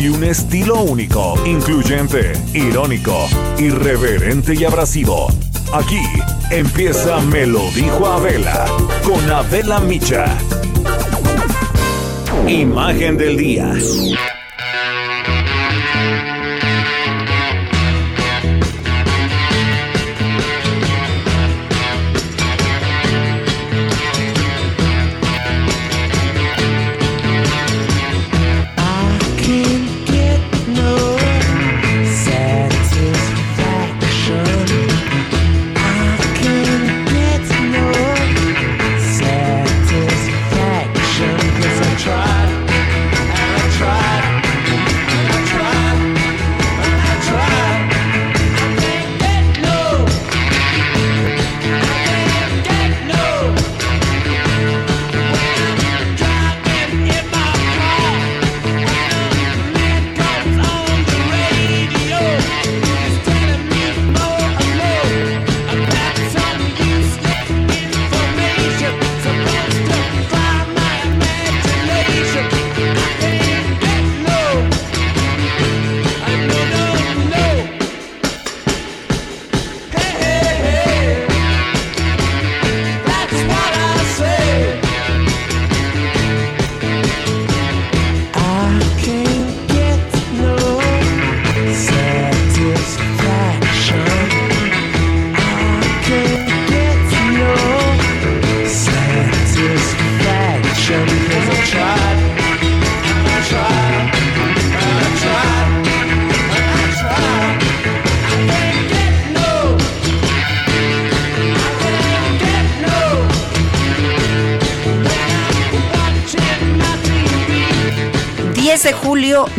Y un estilo único, incluyente, irónico, irreverente y abrasivo. Aquí empieza Me lo dijo Abela con Abela Micha. Imagen del día.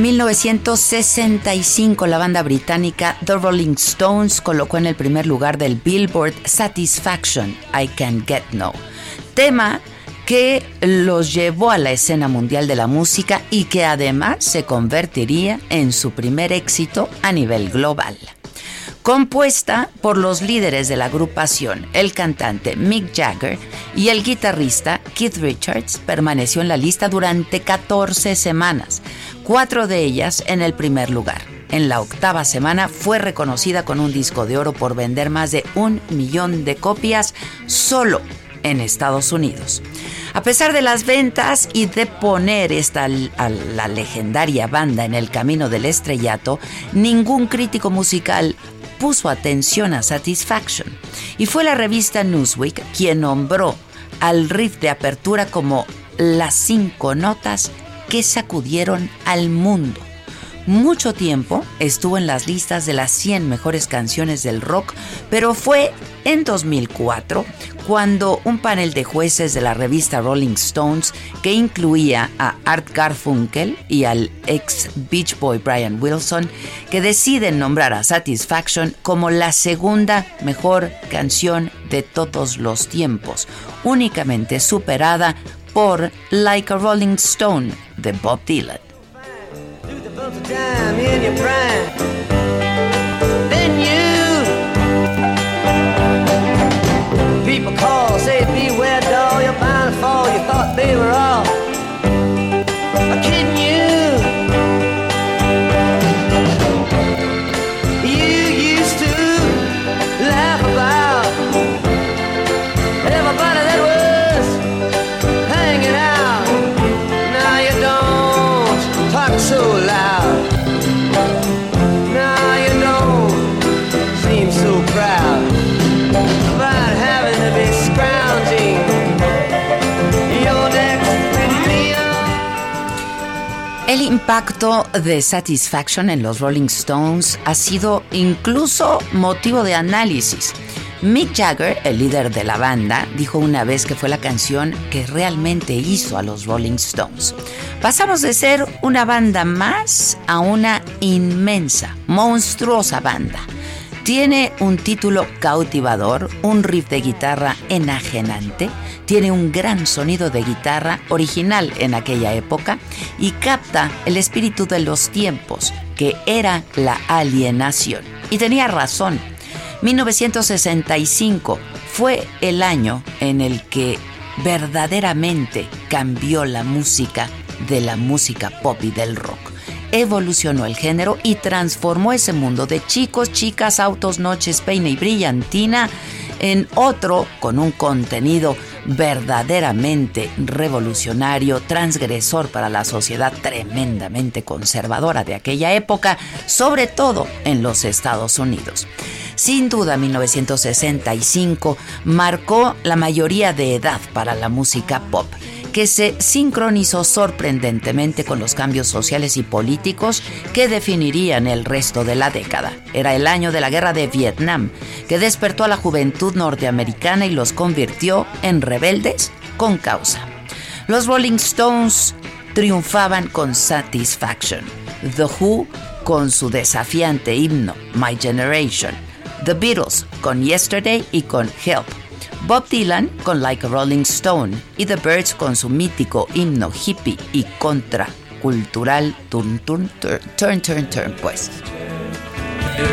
1965, la banda británica The Rolling Stones colocó en el primer lugar del Billboard Satisfaction, I Can Get No, tema que los llevó a la escena mundial de la música y que además se convertiría en su primer éxito a nivel global. Compuesta por los líderes de la agrupación, el cantante Mick Jagger y el guitarrista Keith Richards, permaneció en la lista durante 14 semanas, cuatro de ellas en el primer lugar. En la octava semana fue reconocida con un disco de oro por vender más de un millón de copias solo en Estados Unidos. A pesar de las ventas y de poner esta a la legendaria banda en el camino del estrellato, ningún crítico musical puso atención a Satisfaction y fue la revista Newsweek quien nombró al riff de apertura como las cinco notas que sacudieron al mundo. Mucho tiempo estuvo en las listas de las 100 mejores canciones del rock, pero fue en 2004 cuando un panel de jueces de la revista Rolling Stones, que incluía a Art Garfunkel y al ex Beach Boy Brian Wilson, que deciden nombrar a Satisfaction como la segunda mejor canción de todos los tiempos, únicamente superada por Like a Rolling Stone de Bob Dylan. People call, say beware doll, you're bound to fall. You thought they were all impacto de Satisfaction en los Rolling Stones ha sido incluso motivo de análisis. Mick Jagger, el líder de la banda, dijo una vez que fue la canción que realmente hizo a los Rolling Stones. Pasamos de ser una banda más a una inmensa, monstruosa banda. Tiene un título cautivador, un riff de guitarra enajenante, tiene un gran sonido de guitarra original en aquella época y capta el espíritu de los tiempos, que era la alienación. Y tenía razón, 1965 fue el año en el que verdaderamente cambió la música de la música pop y del rock. Evolucionó el género y transformó ese mundo de chicos, chicas, autos, noches, peine y brillantina en otro con un contenido verdaderamente revolucionario, transgresor para la sociedad tremendamente conservadora de aquella época, sobre todo en los Estados Unidos. Sin duda, 1965 marcó la mayoría de edad para la música pop que se sincronizó sorprendentemente con los cambios sociales y políticos que definirían el resto de la década. Era el año de la guerra de Vietnam, que despertó a la juventud norteamericana y los convirtió en rebeldes con causa. Los Rolling Stones triunfaban con Satisfaction, The Who con su desafiante himno My Generation, The Beatles con Yesterday y con Help, Bob Dylan con Like a Rolling Stone y The Birds con su mítico himno hippie y contracultural Turn Turn Turn Turn Turn, turn pues. There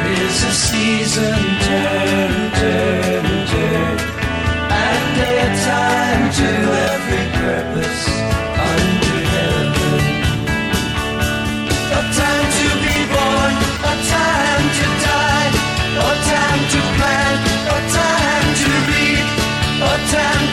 time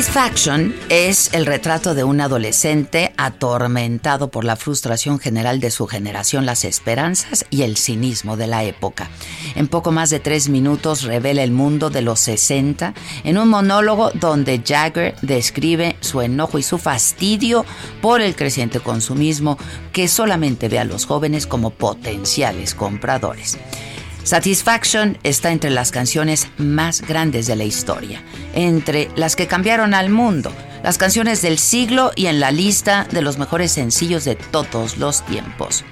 Satisfaction es el retrato de un adolescente atormentado por la frustración general de su generación, las esperanzas y el cinismo de la época. En poco más de tres minutos revela el mundo de los 60 en un monólogo donde Jagger describe su enojo y su fastidio por el creciente consumismo que solamente ve a los jóvenes como potenciales compradores. Satisfaction está entre las canciones más grandes de la historia, entre las que cambiaron al mundo, las canciones del siglo y en la lista de los mejores sencillos de todos los tiempos.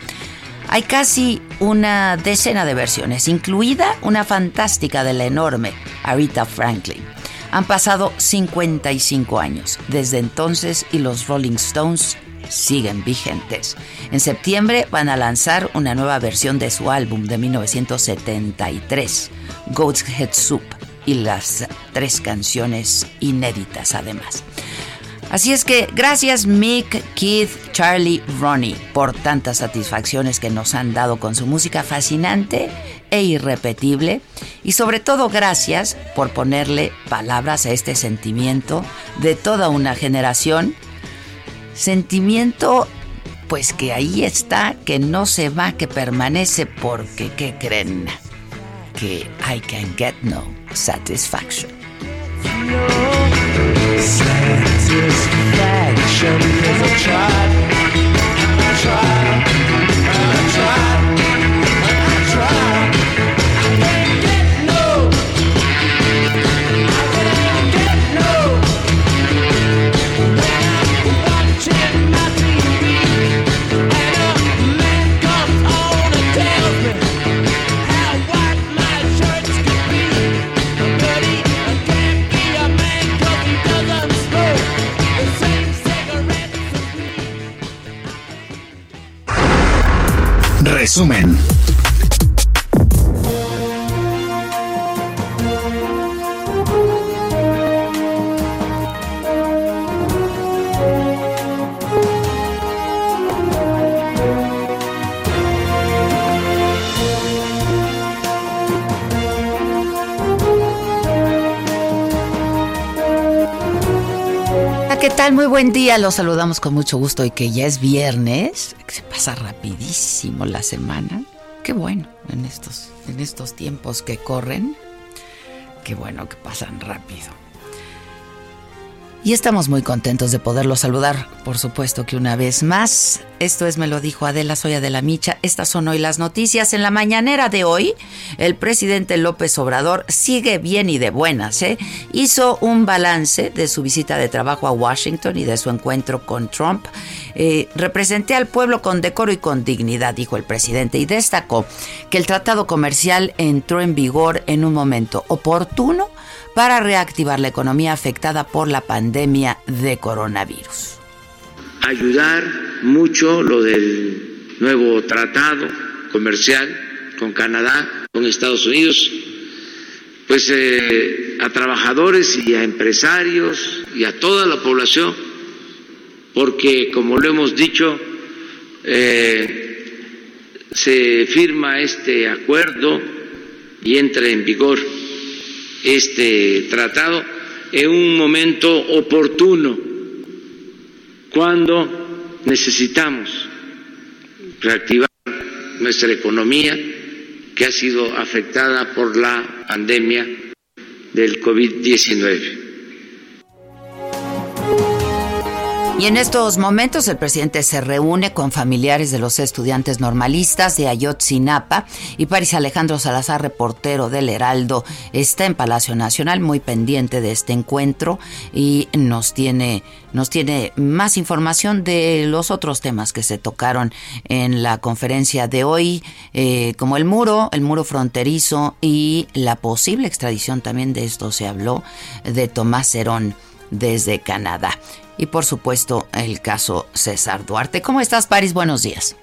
Hay casi una decena de versiones, incluida una fantástica de la enorme Aretha Franklin. Han pasado 55 años desde entonces y los Rolling Stones siguen vigentes. En septiembre van a lanzar una nueva versión de su álbum de 1973, Goat's Head Soup, y las tres canciones inéditas además. Así es que gracias Mick, Keith, Charlie, Ronnie por tantas satisfacciones que nos han dado con su música fascinante e irrepetible y sobre todo gracias por ponerle palabras a este sentimiento de toda una generación Sentimiento, pues que ahí está, que no se va, que permanece, porque, ¿qué creen? Que I can get no satisfaction. satisfaction Resumen. Muy buen día. Los saludamos con mucho gusto y que ya es viernes. Se pasa rapidísimo la semana. Qué bueno en estos, en estos tiempos que corren. Qué bueno que pasan rápido. Y estamos muy contentos de poderlo saludar, por supuesto que una vez más. Esto es Me lo dijo Adela, soy Adela Micha. Estas son hoy las noticias. En la mañanera de hoy, el presidente López Obrador sigue bien y de buenas. ¿eh? Hizo un balance de su visita de trabajo a Washington y de su encuentro con Trump. Eh, representé al pueblo con decoro y con dignidad, dijo el presidente, y destacó que el tratado comercial entró en vigor en un momento oportuno para reactivar la economía afectada por la pandemia de coronavirus. Ayudar mucho lo del nuevo tratado comercial con Canadá, con Estados Unidos, pues eh, a trabajadores y a empresarios y a toda la población, porque como lo hemos dicho, eh, se firma este acuerdo y entra en vigor este tratado en un momento oportuno, cuando necesitamos reactivar nuestra economía que ha sido afectada por la pandemia del COVID-19. Y en estos momentos el presidente se reúne con familiares de los estudiantes normalistas de Ayotzinapa y París Alejandro Salazar, reportero del Heraldo, está en Palacio Nacional muy pendiente de este encuentro y nos tiene, nos tiene más información de los otros temas que se tocaron en la conferencia de hoy, eh, como el muro, el muro fronterizo y la posible extradición también de esto se habló de Tomás Herón desde Canadá y por supuesto el caso César Duarte. ¿Cómo estás, París? Buenos días.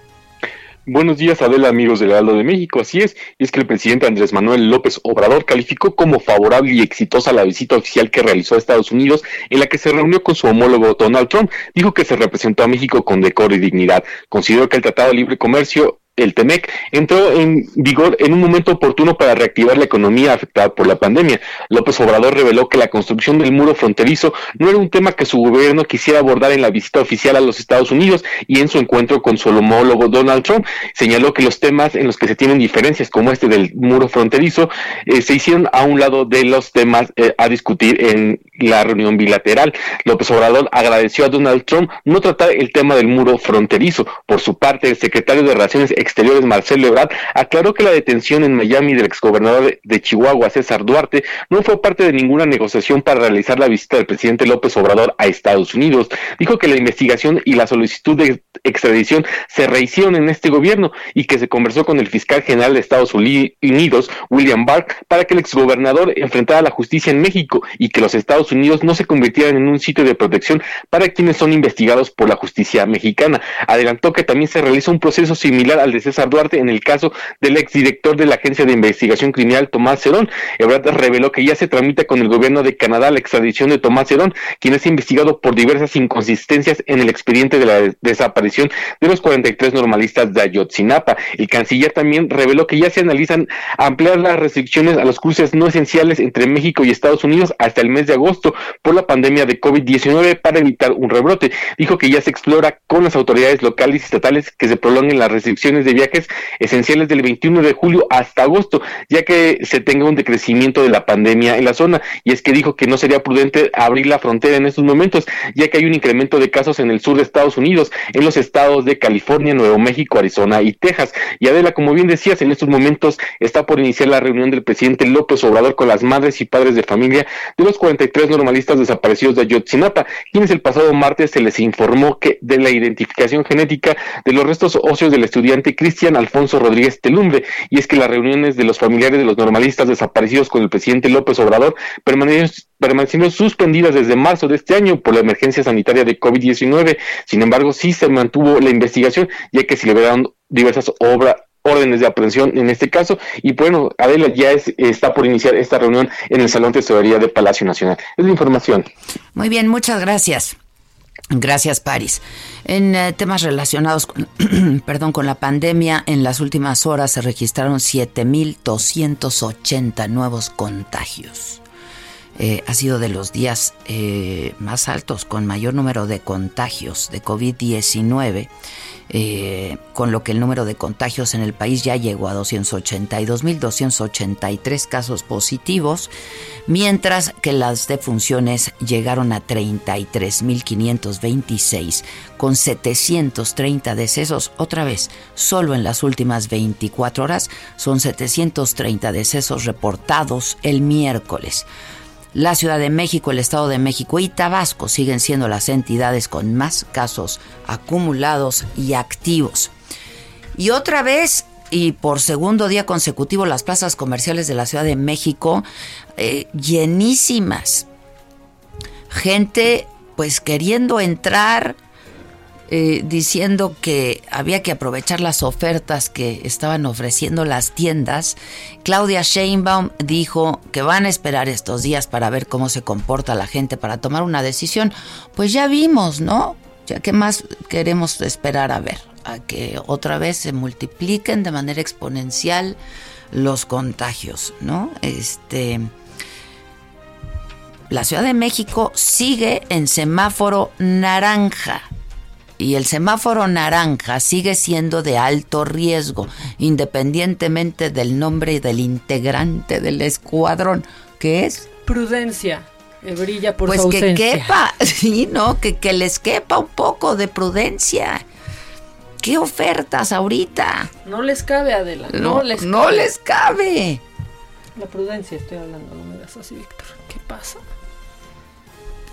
Buenos días, Adela, amigos del Heraldo de México. Así es, y es que el presidente Andrés Manuel López Obrador calificó como favorable y exitosa la visita oficial que realizó a Estados Unidos, en la que se reunió con su homólogo Donald Trump. Dijo que se representó a México con decoro y dignidad. Consideró que el Tratado de Libre Comercio el TEMEC entró en vigor en un momento oportuno para reactivar la economía afectada por la pandemia. López Obrador reveló que la construcción del muro fronterizo no era un tema que su gobierno quisiera abordar en la visita oficial a los Estados Unidos y en su encuentro con su homólogo Donald Trump. Señaló que los temas en los que se tienen diferencias, como este del muro fronterizo, eh, se hicieron a un lado de los temas eh, a discutir en la reunión bilateral. López Obrador agradeció a Donald Trump no tratar el tema del muro fronterizo. Por su parte, el secretario de Relaciones Exteriores, Marcelo Ebrard, aclaró que la detención en Miami del exgobernador de Chihuahua, César Duarte, no fue parte de ninguna negociación para realizar la visita del presidente López Obrador a Estados Unidos. Dijo que la investigación y la solicitud de extradición se rehicieron en este gobierno y que se conversó con el fiscal general de Estados Unidos, William Barr, para que el exgobernador enfrentara la justicia en México y que los Estados Unidos no se convirtieran en un sitio de protección para quienes son investigados por la justicia mexicana. Adelantó que también se realiza un proceso similar al de César Duarte en el caso del exdirector de la Agencia de Investigación Criminal Tomás Cerón. Ebrard reveló que ya se tramita con el gobierno de Canadá la extradición de Tomás Cerón, quien es investigado por diversas inconsistencias en el expediente de la desaparición de los 43 normalistas de Ayotzinapa. El canciller también reveló que ya se analizan ampliar las restricciones a los cruces no esenciales entre México y Estados Unidos hasta el mes de agosto por la pandemia de COVID-19 para evitar un rebrote. Dijo que ya se explora con las autoridades locales y estatales que se prolonguen las restricciones de viajes esenciales del 21 de julio hasta agosto, ya que se tenga un decrecimiento de la pandemia en la zona. Y es que dijo que no sería prudente abrir la frontera en estos momentos, ya que hay un incremento de casos en el sur de Estados Unidos, en los estados de California, Nuevo México, Arizona y Texas. Y Adela, como bien decías, en estos momentos está por iniciar la reunión del presidente López Obrador con las madres y padres de familia de los 43 normalistas desaparecidos de Ayotzinapa, quienes el pasado martes se les informó que de la identificación genética de los restos óseos del estudiante Cristian Alfonso Rodríguez Telumbre, y es que las reuniones de los familiares de los normalistas desaparecidos con el presidente López Obrador permanecieron suspendidas desde marzo de este año por la emergencia sanitaria de COVID-19. Sin embargo, sí se mantuvo la investigación, ya que se liberaron diversas obras órdenes de aprehensión en este caso. Y bueno, Adela ya está por iniciar esta reunión en el Salón de Tesorería de Palacio Nacional. Es la información. Muy bien, muchas gracias. Gracias, Paris. En eh, temas relacionados con, perdón, con la pandemia, en las últimas horas se registraron 7.280 nuevos contagios. eh, ha sido de los días eh, más altos, con mayor número de contagios de COVID-19. Eh, con lo que el número de contagios en el país ya llegó a 282.283 casos positivos, mientras que las defunciones llegaron a 33.526, con 730 decesos. Otra vez, solo en las últimas 24 horas son 730 decesos reportados el miércoles. La Ciudad de México, el Estado de México y Tabasco siguen siendo las entidades con más casos acumulados y activos. Y otra vez, y por segundo día consecutivo, las plazas comerciales de la Ciudad de México eh, llenísimas. Gente pues queriendo entrar, eh, diciendo que había que aprovechar las ofertas que estaban ofreciendo las tiendas. Claudia Sheinbaum dijo que van a esperar estos días para ver cómo se comporta la gente para tomar una decisión. Pues ya vimos, ¿no? Ya qué más queremos esperar a ver, a que otra vez se multipliquen de manera exponencial los contagios, ¿no? Este la Ciudad de México sigue en semáforo naranja y el semáforo naranja sigue siendo de alto riesgo, independientemente del nombre del integrante del escuadrón, que es prudencia. brilla por pues su que quepa, sí, no, que, que les quepa un poco de prudencia. ¿Qué ofertas ahorita? No les cabe, Adela. No, les, no les cabe. La prudencia estoy hablando, no me das así, Víctor. ¿Qué pasa?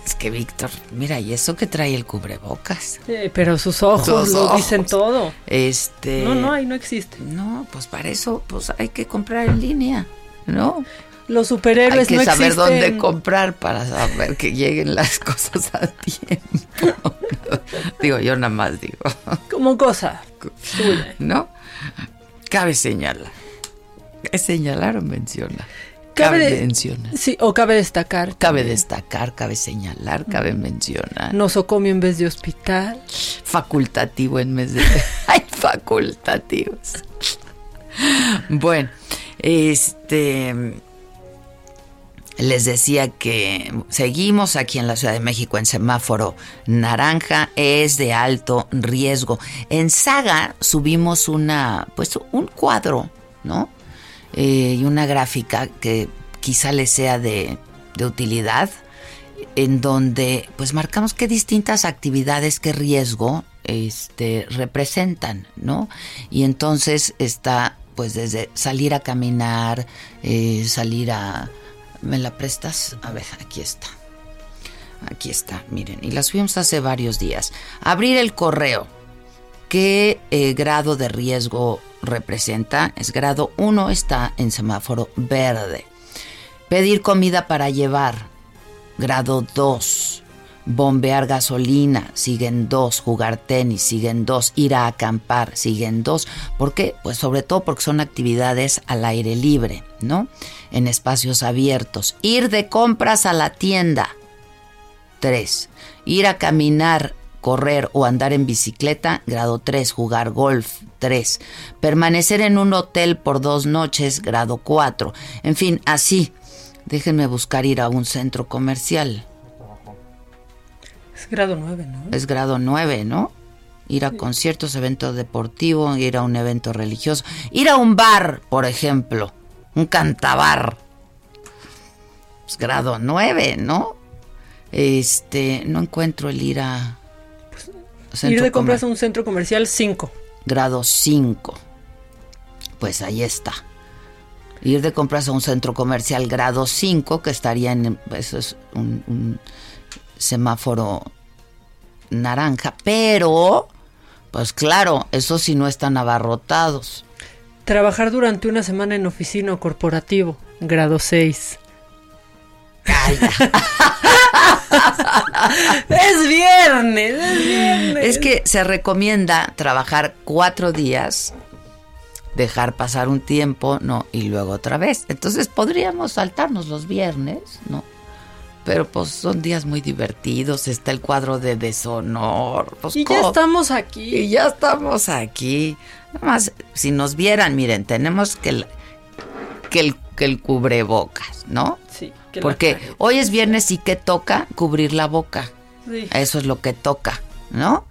Es que Víctor, mira, y eso que trae el cubrebocas. pero sus ojos lo dicen todo. Este. No, no, ahí no existe. No, pues para eso, pues hay que comprar en línea, ¿no? Los superhéroes Hay que saber dónde comprar para saber que lleguen las cosas a tiempo. digo, yo nada más digo. Como cosa. ¿No? Cabe señalar. ¿Es señalar o menciona? Cabe, mencionar. Sí, o cabe destacar. Cabe destacar, cabe señalar, cabe mencionar. Nosocomio en vez de hospital. Facultativo en vez de. Hay facultativos. bueno, este. Les decía que seguimos aquí en la Ciudad de México en semáforo naranja, es de alto riesgo. En Saga subimos una, pues un cuadro, ¿no? Eh, y una gráfica que quizá le sea de, de utilidad, en donde pues marcamos qué distintas actividades, qué riesgo este, representan, ¿no? Y entonces está pues desde salir a caminar, eh, salir a... ¿Me la prestas? A ver, aquí está. Aquí está, miren, y la subimos hace varios días. Abrir el correo. ¿Qué eh, grado de riesgo representa, es grado 1, está en semáforo verde. Pedir comida para llevar, grado 2. Bombear gasolina, siguen 2. Jugar tenis, siguen 2. Ir a acampar, siguen 2. ¿Por qué? Pues sobre todo porque son actividades al aire libre, ¿no? En espacios abiertos. Ir de compras a la tienda, 3. Ir a caminar correr o andar en bicicleta, grado 3, jugar golf, 3, permanecer en un hotel por dos noches, grado 4, en fin, así. Déjenme buscar ir a un centro comercial. Es grado 9, ¿no? Es grado 9, ¿no? Ir a conciertos, evento deportivo, ir a un evento religioso, ir a un bar, por ejemplo, un cantabar. Es grado 9, ¿no? Este, no encuentro el ir a Ir de compras a un centro comercial 5. Grado 5. Pues ahí está. Ir de compras a un centro comercial grado 5, que estaría en. Eso es un, semáforo naranja. Pero, pues claro, eso sí no están abarrotados. Trabajar durante una semana en oficina o corporativo, grado 6. es viernes, es viernes. Es que se recomienda trabajar cuatro días, dejar pasar un tiempo, ¿no? Y luego otra vez. Entonces podríamos saltarnos los viernes, ¿no? Pero pues son días muy divertidos, está el cuadro de deshonor. Pues, y ya estamos aquí. Y ya estamos aquí. Nada más, si nos vieran, miren, tenemos que el, que el, que el cubrebocas, ¿no? Sí. Porque hoy es viernes y que toca cubrir la boca. Sí. Eso es lo que toca, ¿no?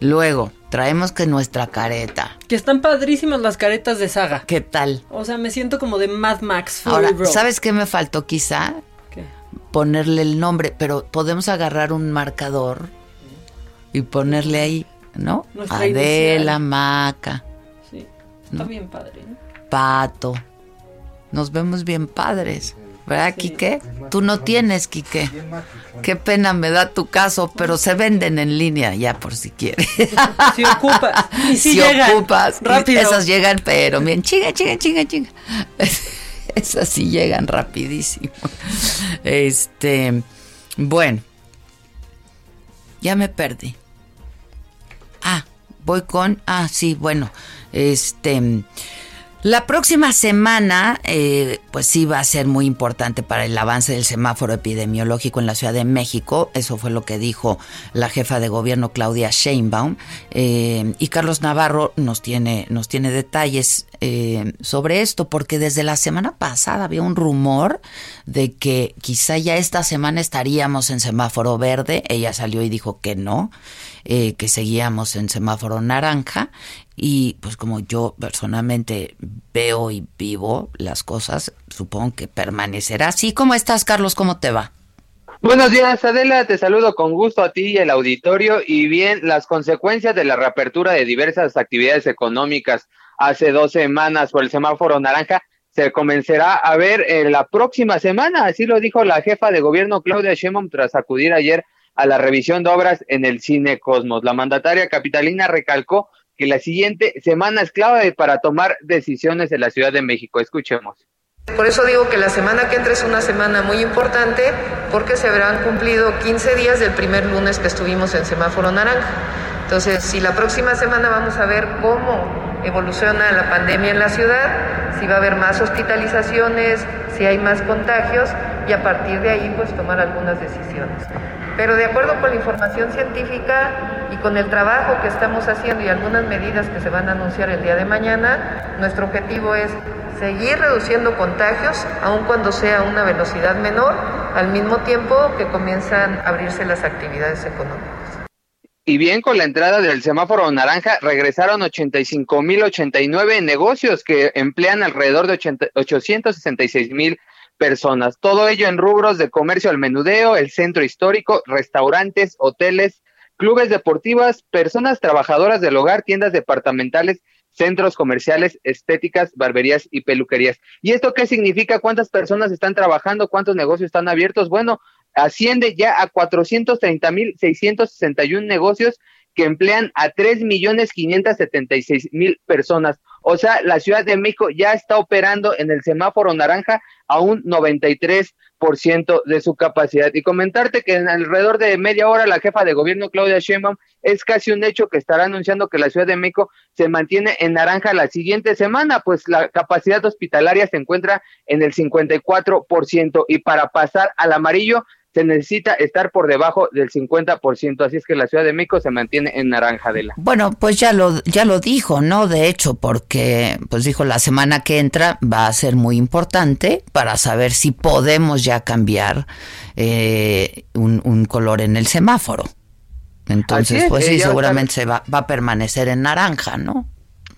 Luego, traemos que nuestra careta. Que están padrísimas las caretas de saga. ¿Qué tal? O sea, me siento como de Mad Max. Fury Ahora, Road. ¿sabes qué me faltó quizá? ¿Qué? Ponerle el nombre, pero podemos agarrar un marcador y ponerle ahí, ¿no? Nuestra Adela, inicial. Maca, Sí. Está bien padre, ¿no? Pato. Nos vemos bien padres. ¿Verdad, Sí. Quique? Tú no tienes, Quique. Qué pena me da tu caso, pero se venden en línea ya por si quieres. Si ocupas. Y si, si llegan. ocupas. Rápido. Esas llegan, pero bien, chinga, chinga, chinga, chinga. Esas sí llegan rapidísimo. Este, bueno, ya me perdí. Ah, voy con, ah, sí, bueno, este, la próxima semana, eh, pues sí va a ser muy importante para el avance del semáforo epidemiológico en la Ciudad de México. Eso fue lo que dijo la jefa de gobierno Claudia Sheinbaum. Eh, y Carlos Navarro nos tiene, nos tiene detalles eh, sobre esto, porque desde la semana pasada había un rumor de que quizá ya esta semana estaríamos en semáforo verde. Ella salió y dijo que no, eh, que seguíamos en semáforo naranja. Y pues como yo personalmente veo y vivo las cosas, supongo que permanecerá así. ¿Cómo estás, Carlos? ¿Cómo te va? Buenos días, Adela. Te saludo con gusto a ti y el auditorio. Y bien, las consecuencias de la reapertura de diversas actividades económicas hace dos semanas por el semáforo naranja se comenzará a ver en la próxima semana. Así lo dijo la jefa de gobierno Claudia Sheinbaum tras acudir ayer a la revisión de obras en el Cine Cosmos. La mandataria capitalina recalcó que la siguiente semana es clave para tomar decisiones en la Ciudad de México. Escuchemos. Por eso digo que la semana que entra es una semana muy importante porque se habrán cumplido 15 días del primer lunes que estuvimos en semáforo naranja. Entonces, si la próxima semana vamos a ver cómo evoluciona la pandemia en la ciudad, si va a haber más hospitalizaciones, si hay más contagios y a partir de ahí pues tomar algunas decisiones. Pero de acuerdo con la información científica y con el trabajo que estamos haciendo y algunas medidas que se van a anunciar el día de mañana, nuestro objetivo es seguir reduciendo contagios, aun cuando sea a una velocidad menor, al mismo tiempo que comienzan a abrirse las actividades económicas. Y bien, con la entrada del semáforo naranja, regresaron 85.089 negocios que emplean alrededor de 80 866.000 personas. Todo ello en rubros de comercio al menudeo, el centro histórico, restaurantes, hoteles, clubes deportivas, personas trabajadoras del hogar, tiendas departamentales, centros comerciales, estéticas, barberías y peluquerías. ¿Y esto qué significa? ¿Cuántas personas están trabajando? ¿Cuántos negocios están abiertos? Bueno, asciende ya a 430.661 negocios que emplean a 3.576.000 personas. O sea, la Ciudad de México ya está operando en el semáforo naranja a un 93% de su capacidad. Y comentarte que en alrededor de media hora la jefa de gobierno Claudia Sheinbaum es casi un hecho que estará anunciando que la Ciudad de México se mantiene en naranja la siguiente semana, pues la capacidad hospitalaria se encuentra en el 54% y para pasar al amarillo se necesita estar por debajo del 50%, así es que la Ciudad de México se mantiene en naranja de la. Bueno, pues ya lo, ya lo dijo, ¿no? De hecho, porque pues dijo la semana que entra va a ser muy importante para saber si podemos ya cambiar eh, un, un color en el semáforo. Entonces, es, pues sí, eh, seguramente se va, va a permanecer en naranja, ¿no?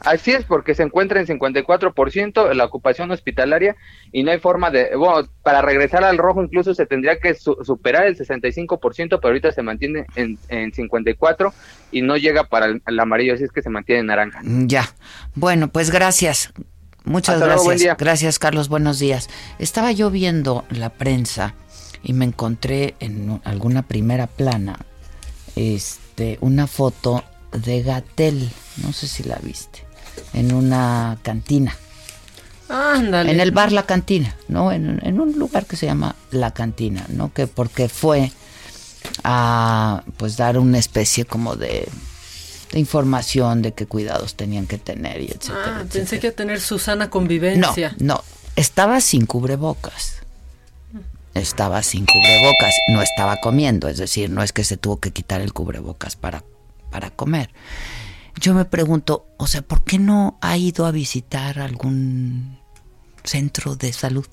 Así es, porque se encuentra en 54% la ocupación hospitalaria y no hay forma de, bueno, para regresar al rojo incluso se tendría que su- superar el 65%, pero ahorita se mantiene en, en 54 y no llega para el, el amarillo, así es que se mantiene en naranja. Ya. Bueno, pues gracias. Muchas Hasta gracias. Gracias, Carlos. Buenos días. Estaba yo viendo la prensa y me encontré en alguna primera plana este una foto de Gatel, no sé si la viste, en una cantina, Ándale. en el bar La Cantina, ¿no? En, en un lugar que se llama La Cantina, ¿no? Que porque fue a pues dar una especie como de, de información de qué cuidados tenían que tener y etcétera. Ah, pensé que iba a tener su sana No, convivencia. no, estaba sin cubrebocas. Estaba sin cubrebocas, no estaba comiendo, es decir, no es que se tuvo que quitar el cubrebocas para, para comer. Yo me pregunto, o sea, ¿por qué no ha ido a visitar algún centro de salud?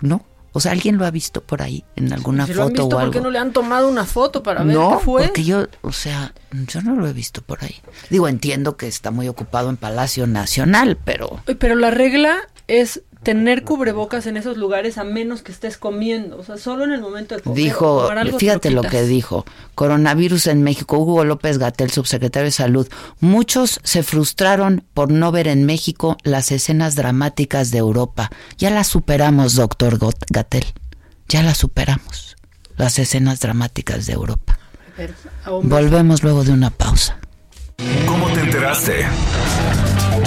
¿No? O sea, ¿alguien lo ha visto por ahí en alguna Si foto lo han visto, o algo? ¿por qué no le han tomado una foto para ver no, qué fue? porque yo, o sea, yo no lo he visto por ahí. Digo, entiendo que está muy ocupado en Palacio Nacional, pero Pero la regla es tener cubrebocas en esos lugares a menos que estés comiendo. O sea, solo en el momento de comer. dijo, algo te fíjate lo quitas. que dijo, coronavirus en México, Hugo López Gatel, subsecretario de Salud. Muchos se frustraron por no ver en México las escenas dramáticas de Europa. Ya las superamos, doctor Gatel. Ya las superamos. Las escenas dramáticas de Europa. Volvemos luego de una pausa. ¿Cómo te enteraste?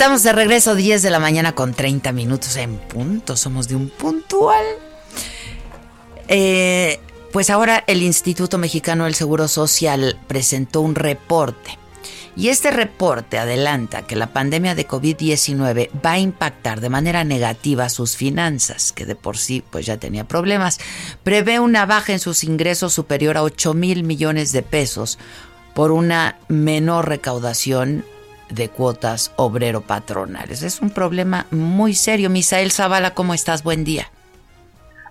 Estamos de regreso 10 de la mañana con 30 minutos en punto. Somos de un puntual. Eh, pues ahora el Instituto Mexicano del Seguro Social presentó un reporte. Y este reporte adelanta que la pandemia de COVID-19 va a impactar de manera negativa sus finanzas, que de por sí pues ya tenía problemas. Prevé una baja en sus ingresos superior a 8 mil millones de pesos por una menor recaudación de cuotas obrero-patronales. Es un problema muy serio. Misael Zavala, ¿cómo estás? Buen día.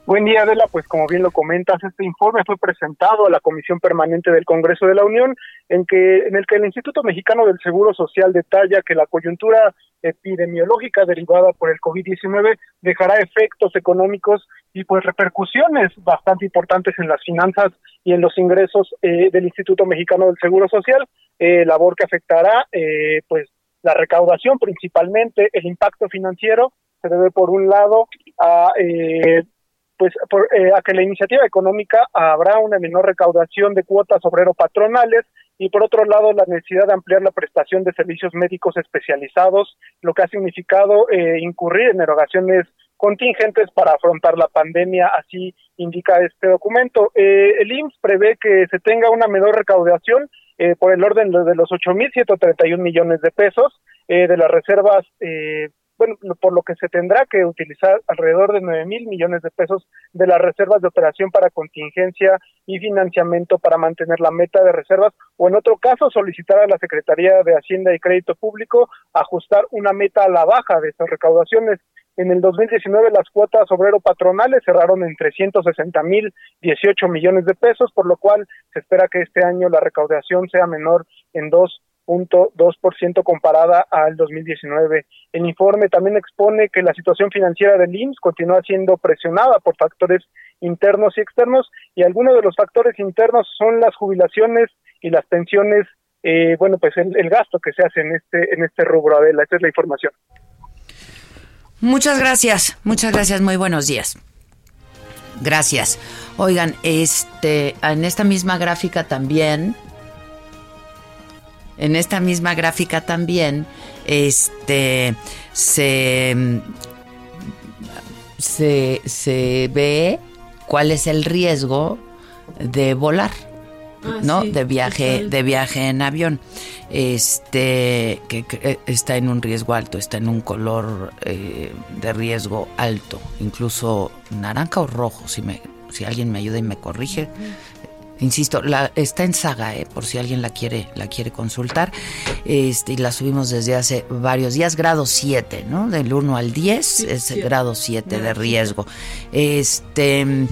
Buen día, Adela. Pues como bien lo comentas, este informe fue presentado a la Comisión Permanente del Congreso de la Unión, en que en el que el Instituto Mexicano del Seguro Social detalla que la coyuntura epidemiológica derivada por el COVID-19 dejará efectos económicos y pues repercusiones bastante importantes en las finanzas y en los ingresos eh, del Instituto Mexicano del Seguro Social, eh, labor que afectará eh, pues la recaudación principalmente, el impacto financiero se debe por un lado a eh, pues por, eh, a que la iniciativa económica habrá una menor recaudación de cuotas obrero patronales y por otro lado la necesidad de ampliar la prestación de servicios médicos especializados, lo que ha significado eh, incurrir en erogaciones contingentes para afrontar la pandemia, así indica este documento. Eh, el IMSS prevé que se tenga una menor recaudación eh, por el orden de los 8.131 millones de pesos eh, de las reservas eh, bueno, por lo que se tendrá que utilizar alrededor de 9 mil millones de pesos de las reservas de operación para contingencia y financiamiento para mantener la meta de reservas o en otro caso solicitar a la Secretaría de Hacienda y Crédito Público ajustar una meta a la baja de estas recaudaciones. En el 2019 las cuotas obrero patronales cerraron en 360 mil 18 millones de pesos, por lo cual se espera que este año la recaudación sea menor en dos 0.2% comparada al 2019. El informe también expone que la situación financiera del IMSS continúa siendo presionada por factores internos y externos y algunos de los factores internos son las jubilaciones y las pensiones, eh, bueno, pues el, el, gasto que se hace en este en este rubro, Adela. Esta es la información. Muchas gracias, muchas gracias, muy buenos días. Gracias. Oigan, este, en esta misma gráfica también en esta misma gráfica también este se, se, se ve cuál es el riesgo de volar. Ah, ¿no? Sí, de viaje, de viaje en avión. Este que, que, está en un riesgo alto, está en un color eh, de riesgo alto, incluso naranja o rojo, si me, si alguien me ayuda y me corrige. Insisto, la, está en saga, eh, por si alguien la quiere, la quiere consultar. Este, y la subimos desde hace varios días, grado 7, ¿no? Del 1 al 10 sí, es sí. grado 7 de riesgo. Este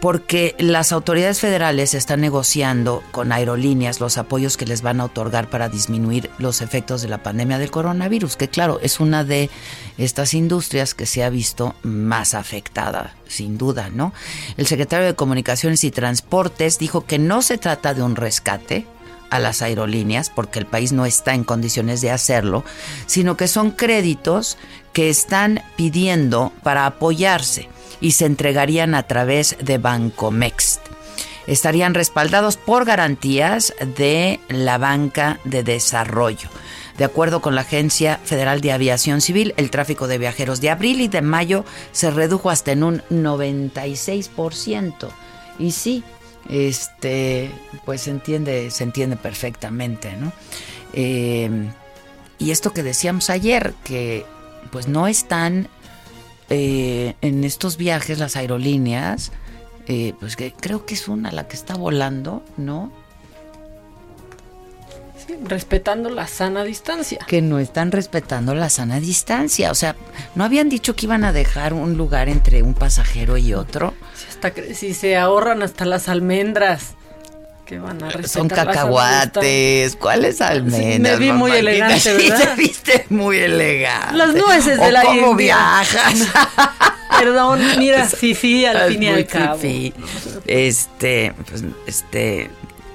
porque las autoridades federales están negociando con aerolíneas los apoyos que les van a otorgar para disminuir los efectos de la pandemia del coronavirus, que claro, es una de estas industrias que se ha visto más afectada, sin duda, ¿no? El secretario de Comunicaciones y Transportes dijo que no se trata de un rescate, a las aerolíneas, porque el país no está en condiciones de hacerlo, sino que son créditos que están pidiendo para apoyarse. Y se entregarían a través de Bancomext. Estarían respaldados por garantías de la banca de desarrollo. De acuerdo con la Agencia Federal de Aviación Civil, el tráfico de viajeros de abril y de mayo se redujo hasta en un 96%. Y sí, este, pues se entiende, se entiende perfectamente, ¿no? Eh, y esto que decíamos ayer, que pues no están eh, en estos viajes las aerolíneas, eh, pues que creo que es una la que está volando, ¿no? respetando la sana distancia. Que no están respetando la sana distancia. O sea, ¿no habían dicho que iban a dejar un lugar entre un pasajero y otro? Si, hasta, si se ahorran hasta las almendras. Que van a respetar Son cacahuates. ¿Cuáles almendras? me vi muy elegante, ¿verdad? te viste muy elegante. Las nueces de la ¿Cómo viajas? Perdón, mira, fifi al fin y al cabo. Este, pues, este,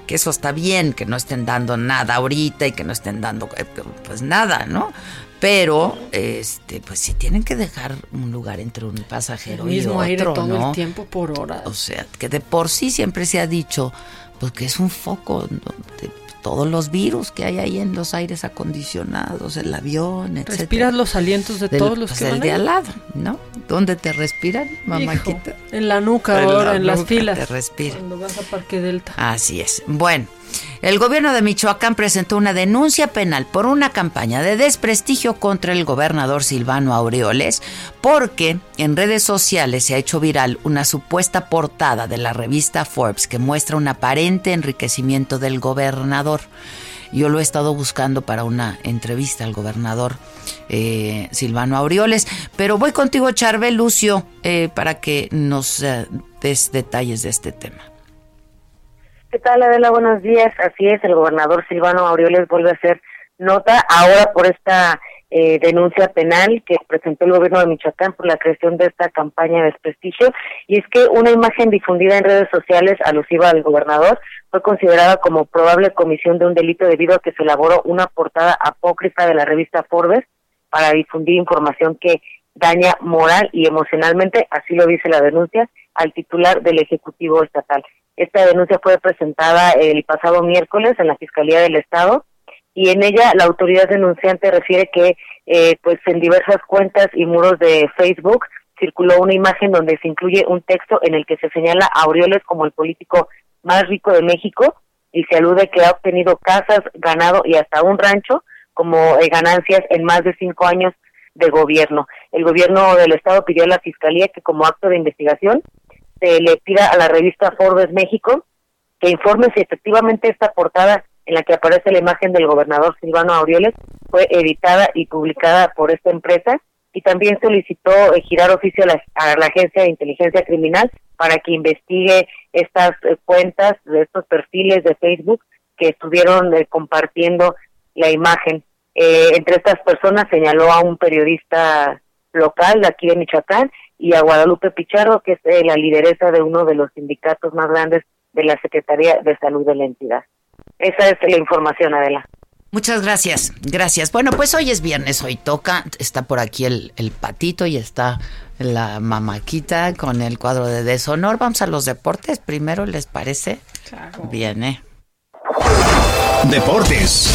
que eso está bien, que no estén dando nada ahorita y que no estén dando eh, pues nada, ¿no? Pero, este, pues sí tienen que dejar un lugar entre un pasajero el mismo y otro, aire todo ¿no? el tiempo por hora. O sea, que de por sí siempre se ha dicho, pues que es un foco de todos los virus que hay ahí en los aires acondicionados, el avión, etc. Respiras los alientos de Del- todos los pues, que el van de ahí. al lado, ¿no? ¿Dónde te respiran, mamáquita? Hijo, en la nuca En la en las filas. te respiran. Cuando vas a Parque Delta. Así es. Bueno, el gobierno de Michoacán presentó una denuncia penal por una campaña de desprestigio contra el gobernador Silvano Aureoles porque en redes sociales se ha hecho viral una supuesta portada de la revista Forbes que muestra un aparente enriquecimiento del gobernador. Yo lo he estado buscando para una entrevista al gobernador eh, Silvano Aureoles, pero voy contigo, Charbel Lucio, eh, para que nos eh, des detalles de este tema. ¿Qué tal, Adela? Buenos días. Así es, el gobernador Silvano Aureoles vuelve a hacer nota ahora por esta eh, denuncia penal que presentó el gobierno de Michoacán por la creación de esta campaña de desprestigio. Y es que una imagen difundida en redes sociales alusiva al gobernador fue considerada como probable comisión de un delito debido a que se elaboró una portada apócrifa de la revista Forbes para difundir información que daña moral y emocionalmente, así lo dice la denuncia, al titular del Ejecutivo Estatal. Esta denuncia fue presentada el pasado miércoles en la Fiscalía del Estado y en ella la autoridad denunciante refiere que eh, pues en diversas cuentas y muros de Facebook circuló una imagen donde se incluye un texto en el que se señala a Aureoles como el político más rico de México y se alude que ha obtenido casas, ganado y hasta un rancho como eh, ganancias en más de cinco años de gobierno. El gobierno del estado pidió a la fiscalía que como acto de investigación se le pida a la revista Forbes México que informe si efectivamente esta portada en la que aparece la imagen del gobernador Silvano Aureoles fue editada y publicada por esta empresa y también solicitó eh, girar oficio a la, a la Agencia de Inteligencia Criminal para que investigue estas eh, cuentas de estos perfiles de Facebook que estuvieron eh, compartiendo la imagen. Eh, entre estas personas señaló a un periodista local de aquí de Michoacán y a Guadalupe Pichardo, que es eh, la lideresa de uno de los sindicatos más grandes de la Secretaría de Salud de la entidad. Esa es la información, Adela. Muchas gracias, gracias. Bueno, pues hoy es viernes, hoy toca, está por aquí el, el patito y está la mamaquita con el cuadro de deshonor. Vamos a los deportes primero, ¿les parece? Claro. Bien, ¿eh? Deportes.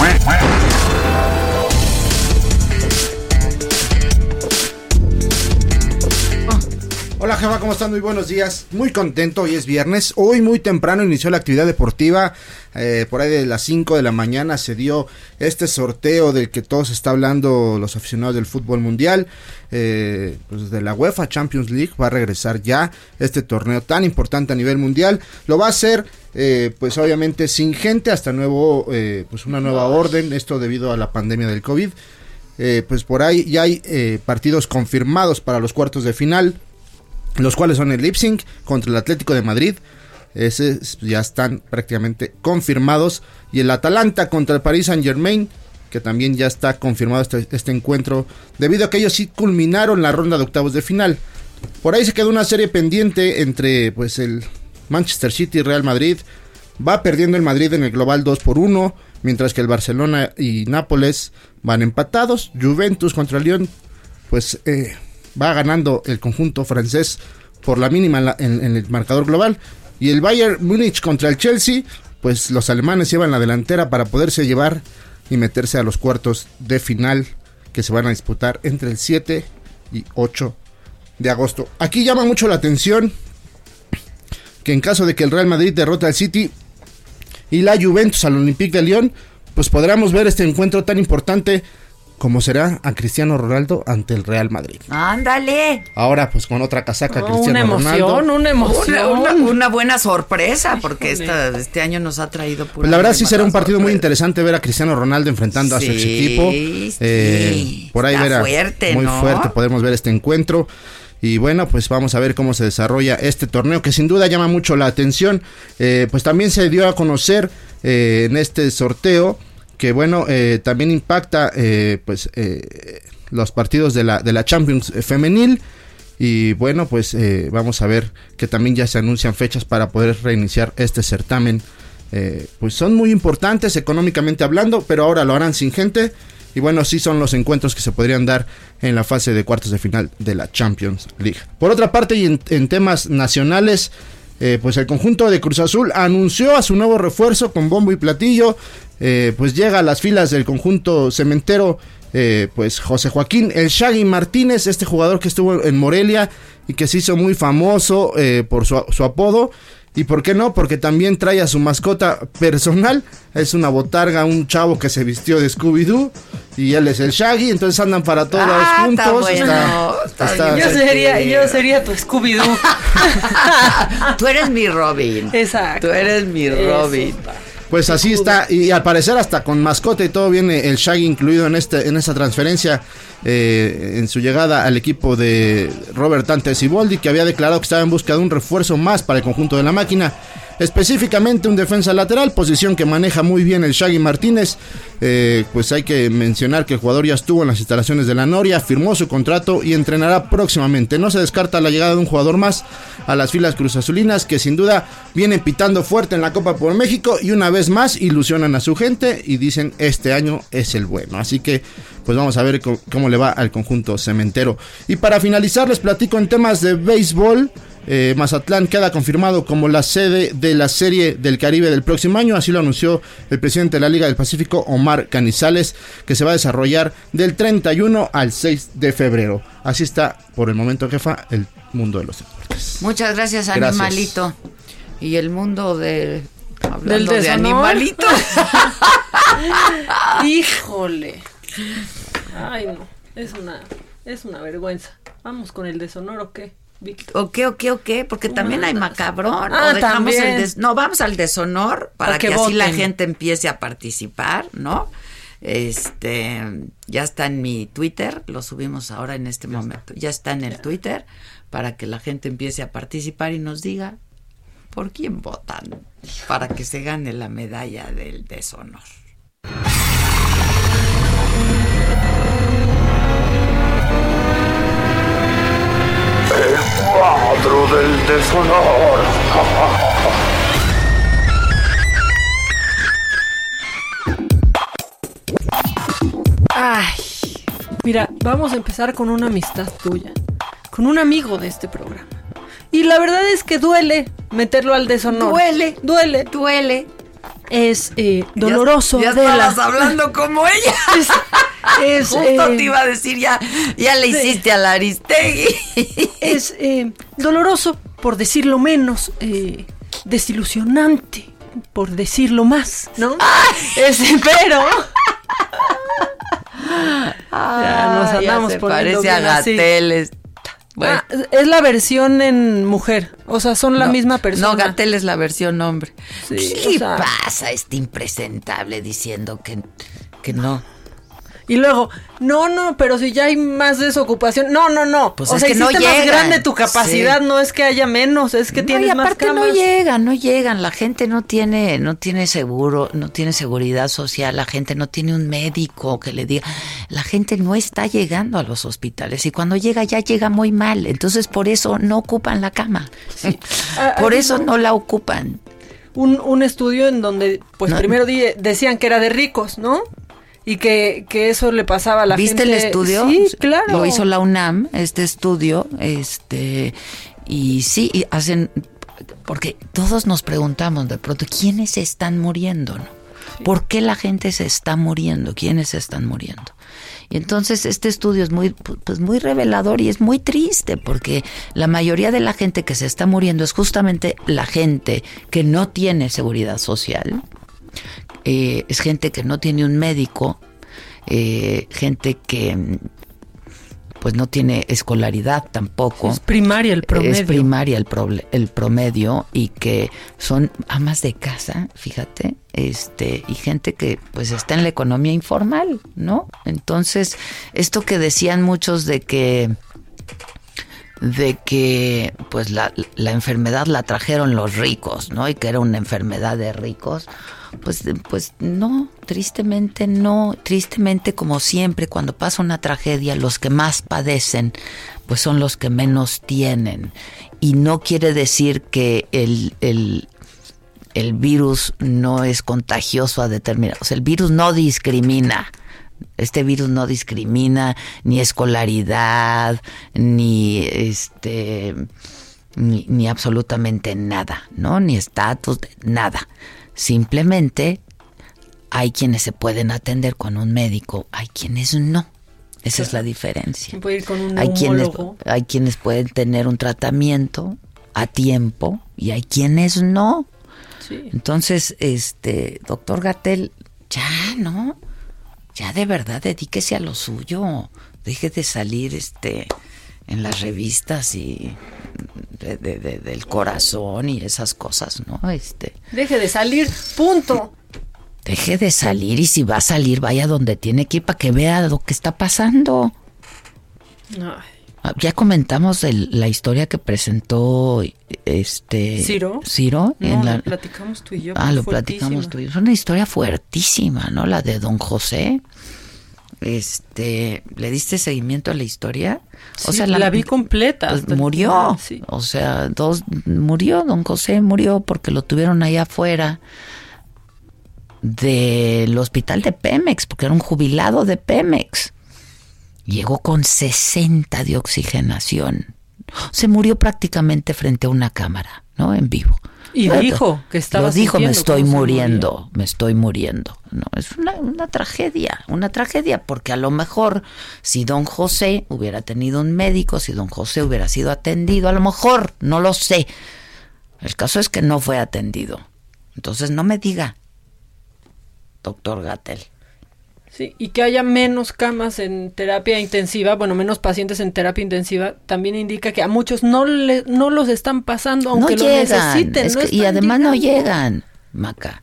Hola Jefa, ¿cómo están? Muy buenos días. Muy contento, hoy es viernes. Hoy muy temprano inició la actividad deportiva. Eh, por ahí de las 5 de la mañana se dio este sorteo del que todos está hablando los aficionados del fútbol mundial. Eh, pues de la UEFA Champions League va a regresar ya este torneo tan importante a nivel mundial. Lo va a hacer eh, pues obviamente sin gente hasta nuevo, pues una nueva orden. Esto debido a la pandemia del COVID. Pues por ahí ya hay partidos confirmados para los cuartos de final los cuales son el Leipzig contra el Atlético de Madrid. Ese ya están prácticamente confirmados. Y el Atalanta contra el Paris Saint Germain, que también ya está confirmado este, este encuentro, debido a que ellos sí culminaron la ronda de octavos de final. Por ahí se quedó una serie pendiente entre pues el Manchester City y Real Madrid. Va perdiendo el Madrid en el global 2 por 1, mientras que el Barcelona y Nápoles van empatados. Juventus contra Lyon, pues eh, va ganando el conjunto francés por la mínima en, el marcador global. Y el Bayern Múnich contra el Chelsea, pues los alemanes llevan la delantera para poderse llevar y meterse a los cuartos de final que se van a disputar entre el 7 y 8 de agosto. Aquí llama mucho la atención que en caso de que el Real Madrid derrote al City y la Juventus al Olympique de Lyon, pues podremos ver este encuentro tan importante como será a Cristiano Ronaldo ante el Real Madrid. Ándale. Ahora pues con otra casaca Oh, Cristiano una emoción, Ronaldo. una emoción. Una, una- una buena sorpresa, porque esta, este año nos ha traído pura Pues la verdad sí será un partido muy interesante ver a Cristiano Ronaldo enfrentando a su ex equipo. sí, Eh, por ahí está ver a- fuerte, muy ¿no? fuerte podemos ver este encuentro. Y bueno, pues vamos a ver cómo se desarrolla este torneo que sin duda llama mucho la atención. Eh, pues también se dio a conocer eh, en este sorteo que bueno, eh, también impacta eh, pues eh, los partidos de la, de la Champions femenil. Y bueno, pues vamos a ver que también ya se anuncian fechas para poder reiniciar este certamen. Pues son muy importantes económicamente hablando, pero ahora lo harán sin gente. Y bueno, sí son los encuentros que se podrían dar en la fase de cuartos de final de la Champions League. Por otra parte, y en, en temas nacionales, pues el conjunto de Cruz Azul anunció a su nuevo refuerzo con bombo y platillo. Eh, pues llega a las filas del conjunto cementero, eh, pues José Joaquín El Shaggy Martínez, este jugador que estuvo en Morelia y que se hizo muy famoso eh, por su, su apodo. Y por qué no, porque también trae a su mascota personal. Es una botarga, un chavo que se vistió de Scooby-Doo. Y él es el Shaggy, entonces andan para todos Ah, está juntos. bueno, está Yo bien. sería, yo sería tu Scooby-Doo. Tú eres mi Robin. Exacto. Tú eres mi Robin. Pues así está, y al parecer hasta con mascota y todo viene el Shaggy incluido en este, en esa transferencia, eh, en su llegada al equipo de Robert Dante Siboldi, que había declarado que estaba en busca de un refuerzo más para el conjunto de la máquina, específicamente un defensa lateral, posición que maneja muy bien el Shaggy Martínez. Eh, pues hay que mencionar que el jugador ya estuvo en las instalaciones de la Noria, firmó su contrato y entrenará próximamente. No se descarta la llegada de un jugador más a las filas cruzazulinas que sin duda vienen pitando fuerte en la Copa por México y una vez más ilusionan a su gente y dicen este año es el bueno. Así que pues vamos a ver cómo le va al conjunto cementero. Y para finalizar les platico en temas de béisbol. Eh, Mazatlán queda confirmado como la sede de la Serie del Caribe del próximo año, así lo anunció el presidente de la Liga del Pacífico, Omar Canizales, que se va a desarrollar del 31 al 6 de febrero. Así está por el momento, jefa, el mundo de los deportes. Muchas gracias, Gracias. animalito. Y el mundo de. Hablando Del de deshonor. animalito. Híjole. Ay, no. Es una, es una vergüenza. Vamos con el deshonor o qué. ¿O qué, o qué, o qué? Porque también hay macabrón. Ah, o dejamos también. el des- No, vamos al deshonor para Para que, que así la gente empiece a participar, ¿no? Este, ya está en mi Twitter, lo subimos ahora en este momento. Ya está en el Twitter para que la gente empiece a participar y nos diga por quién votan para que se gane la medalla del deshonor. Del deshonor. Ay, mira, vamos a empezar con una amistad tuya, con un amigo de este programa. Y la verdad es que duele meterlo al deshonor. Duele, duele, duele. Es eh, doloroso. Ya, ya estabas hablando como ella. Es, es, Justo eh, te iba a decir, ya, ya le hiciste a la Aristegui. es eh, doloroso, por decirlo menos, eh, desilusionante, por decirlo más, ¿no? Es, pero... ya nos Ay, ya andamos se parece a. Gatel. Bueno, Ah, es la versión en mujer, o sea, son la no, misma persona. No, Gatel es la versión hombre. Sí, ¿Qué o le sea- pasa este impresentable diciendo que, que no? Y luego, no, no, pero si ya hay más desocupación. No, no, no. Pues o es sea, que no hiciste más llegan. grande tu capacidad, Sí. no es que haya menos, es que No, tienes y más aparte camas. no llegan, no llegan. La gente no tiene, no tiene seguro, no tiene seguridad social. La gente no tiene un médico que le diga. La gente no está llegando a los hospitales y cuando llega ya llega muy mal. Entonces por eso no ocupan la cama. Ah, por ah, eso no la ocupan. un, un estudio en donde, pues No. primero decían que era de ricos, ¿no? Y que, que eso le pasaba a la ¿Viste gente. el estudio? Sí, claro. Lo hizo la UNAM, este estudio, este y sí, y hacen, porque todos nos preguntamos de pronto, ¿quiénes están muriendo? No? ¿Por qué la gente se está muriendo? ¿Quiénes están muriendo? Y entonces este estudio es muy, pues muy revelador y es muy triste porque la mayoría de la gente que se está muriendo es justamente la gente que no tiene seguridad social, eh, es gente que no tiene un médico, eh, gente que pues no tiene escolaridad tampoco. Es primaria el promedio. Es primaria el, el promedio y que son amas de casa, fíjate, este y gente que pues está en la economía informal, ¿no? Entonces, esto que decían muchos de que de que pues la, la enfermedad la trajeron los ricos, ¿no? Y que era una enfermedad de ricos pues, pues no, tristemente no, tristemente como siempre cuando pasa una tragedia los que más padecen pues son los que menos tienen y no quiere decir que el, el, el virus no es contagioso a determinados, el virus no discrimina. Este virus no discrimina ni escolaridad, ni este, ni, ni absolutamente nada, ¿no? Ni estatus, nada. Simplemente hay quienes se pueden atender con un médico, hay quienes no. Esa es la diferencia. Puede ir con un hay quienes, hay quienes pueden tener un tratamiento a tiempo y hay quienes no. Entonces, este, doctor Gatel, ya, ¿no? Ya de verdad dedíquese a lo suyo. Deje de salir este en las revistas y del corazón y esas cosas, ¿no? Este. Deje de salir, punto. Deje de salir y si va a salir, vaya donde tiene que ir para que vea lo que está pasando. Ah, ya comentamos la historia que presentó este Ciro. Ciro en la... lo platicamos tú y yo. Ah, lo platicamos tú y yo. Es una historia fuertísima, ¿no? La de Don José. Este, ¿le diste seguimiento a la historia? o sea, la, vi completa. Pues, murió. O sea, dos murió, don José murió porque lo tuvieron ahí afuera del hospital de Pemex, porque era un jubilado de Pemex. Llegó con 60 de oxigenación. Se murió prácticamente frente a una cámara, ¿no? En vivo. Y dijo que estaba Lo dijo, me estoy muriendo, me estoy muriendo. No, es una, una, tragedia, una tragedia, porque a lo mejor si don José hubiera tenido un médico, si don José hubiera sido atendido, a lo mejor, no lo sé. El caso es que no fue atendido. Entonces no me diga, doctor Gatel. Sí, y que haya menos camas en terapia intensiva, bueno, menos pacientes en terapia intensiva, también indica que a muchos no le, no los están pasando aunque lo necesiten. y además no llegan, Maca.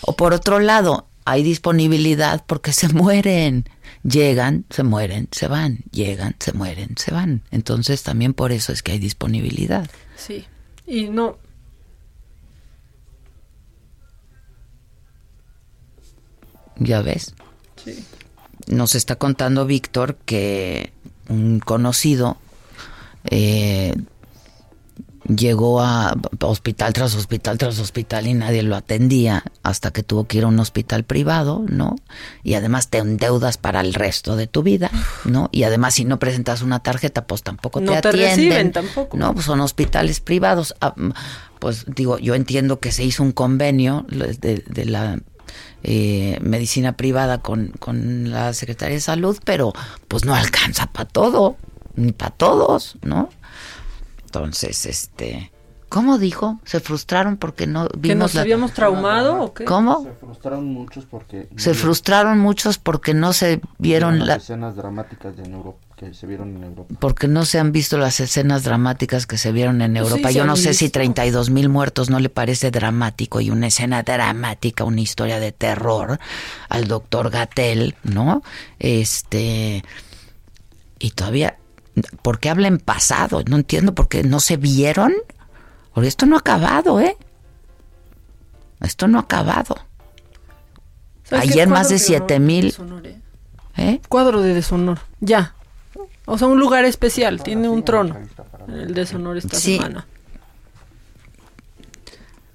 O por otro lado, hay disponibilidad porque se mueren. Llegan, se mueren, se van. Llegan, se mueren, se van. Entonces también por eso es que hay disponibilidad. Sí. Y no, Ya ves. Nos está contando Víctor que un conocido eh, llegó a hospital tras hospital tras hospital y nadie lo atendía hasta que tuvo que ir a un hospital privado, ¿no? Y además te endeudas para el resto de tu vida, ¿no? Y además si no presentas una tarjeta, pues tampoco te atienden. No te reciben tampoco. No, pues son hospitales privados. Ah, pues digo, yo entiendo que se hizo un convenio de, de la eh, medicina privada con, con la Secretaría de Salud, pero pues no alcanza para todo, ni para todos, ¿no? Entonces, este, ¿cómo dijo? ¿Se frustraron porque no vimos ¿Que nos habíamos traumado o qué? ¿Cómo? Se frustraron muchos porque... Se frustraron muchos porque no se vieron las escenas dramáticas de Europa que se vieron en Europa. Porque no se han visto las escenas dramáticas que se vieron en Europa. Yo no sé si 32 mil muertos no le parece dramático y una escena dramática, una historia de terror al doctor Gatel, ¿no? Este. Y todavía. ¿Por qué habla en pasado? No entiendo por qué no se vieron. Porque esto no ha acabado, ¿eh? Esto no ha acabado. Ayer más de 7 mil. ¿Eh? Cuadro de deshonor. Ya. O sea, un lugar especial, tiene un trono. El deshonor esta semana.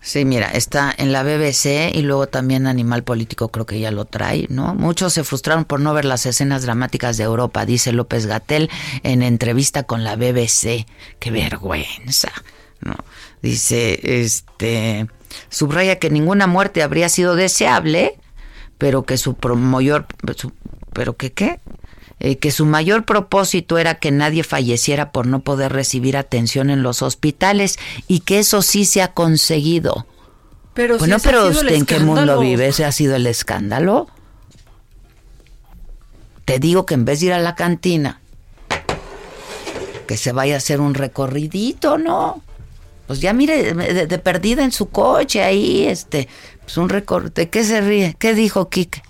Sí, mira, está en la BBC y luego también Animal Político creo que ya lo trae, ¿no? Muchos se frustraron por no ver las escenas dramáticas de Europa, dice López Gatel en entrevista con la BBC. Qué vergüenza, ¿no? Dice, este, subraya que ninguna muerte habría sido deseable, pero que su mayor, pero que qué, eh, que su mayor propósito era que nadie falleciera por no poder recibir atención en los hospitales y que eso sí se ha conseguido. Pero bueno, pero usted en qué mundo vive, ese ha sido el escándalo. Te digo que en vez de ir a la cantina, que se vaya a hacer un recorridito, ¿no? Pues ya mire, de, perdida en su coche ahí, este, pues un recorrido. ¿De qué se ríe? ¿Qué dijo Kike?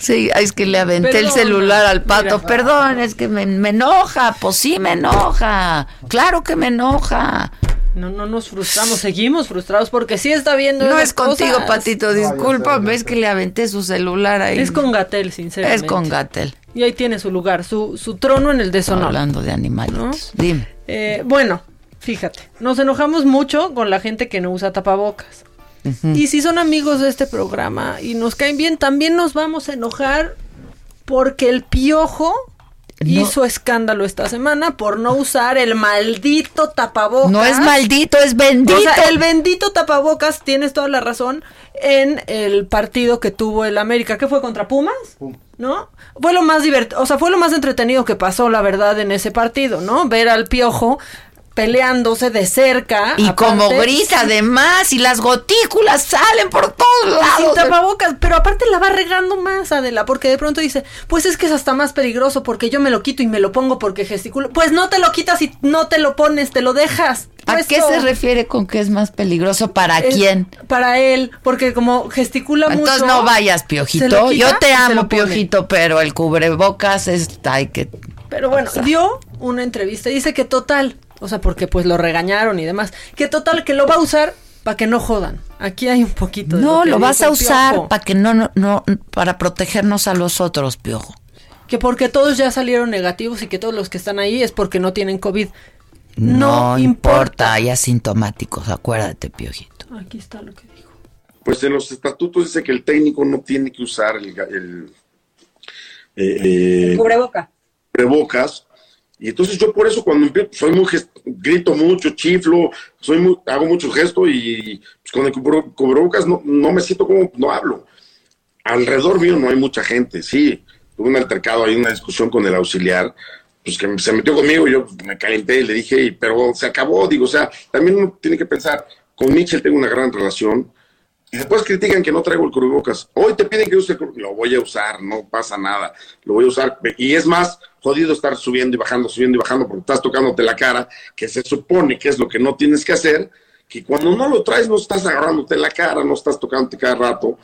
Sí, es que le aventé el celular al pato. Perdón, es que me, enoja. Pues sí, me enoja. Claro que me enoja. No, no nos frustramos, seguimos frustrados porque sí está viendo. No es contigo, Patito, disculpa, ves que le aventé su celular ahí. Es con Gatel, sinceramente. Es con Gatel. Y ahí tiene su lugar, su, su trono en el deshonor. Hablando de animales. Dime. Eh, bueno, fíjate, nos enojamos mucho con la gente que no usa tapabocas. Y si son amigos de este programa y nos caen bien, también nos vamos a enojar porque el piojo hizo escándalo esta semana por no usar el maldito tapabocas. No es maldito, es bendito. O sea, el bendito tapabocas, tienes toda la razón, en el partido que tuvo el América, que fue contra Pumas, ¿no? Fue lo más divertido, o sea, fue lo más entretenido que pasó, la verdad, en ese partido, ¿no? Ver al piojo peleándose de cerca. Y como grita además, y las gotículas salen por todos lados. Sin tapabocas, pero aparte la va regando más, Adela, porque de pronto dice, pues es que es hasta más peligroso porque yo me lo quito y me lo pongo porque gesticulo. Pues no te lo quitas y no te lo pones, te lo dejas. ¿A qué se refiere con que es más peligroso? ¿Para quién? Para él, porque como gesticula mucho. Entonces no vayas, Piojito. Yo te amo, Piojito, pero el cubrebocas es... Hay que... Pero bueno, dio una entrevista y dice que total, o sea, porque pues lo regañaron y demás. Que total, que lo va a usar para que no jodan. Aquí hay un poquito de... No, lo, vas a usar para que no, no, no, para protegernos a los otros, piojo. Que porque todos ya salieron negativos y que todos los que están ahí es porque no tienen COVID. No, importa, hay asintomáticos, acuérdate, piojito. Aquí está lo que dijo. Pues en los estatutos dice que el técnico no tiene que usar el, el, eh, eh cubreboca. Cubrebocas y entonces yo por eso cuando empiezo, soy muy, grito mucho, chiflo, soy muy, hago mucho gesto y pues, con el cubrebocas no, no me siento como, no hablo. Alrededor mío no hay mucha gente, sí. Tuve un altercado, hay una discusión con el auxiliar, pues que se metió conmigo, yo me calenté y le dije, pero se acabó, digo, o sea, también uno tiene que pensar, con Mitchell tengo una gran relación, y después critican que no traigo el cubrebocas. Hoy te piden que use el cubrebocas. Lo voy a usar, no pasa nada. Lo voy a usar. Y es más jodido estar subiendo y bajando, subiendo y bajando porque estás tocándote la cara, que se supone que es lo que no tienes que hacer, que cuando no lo traes no estás agarrándote la cara, no estás tocándote cada rato.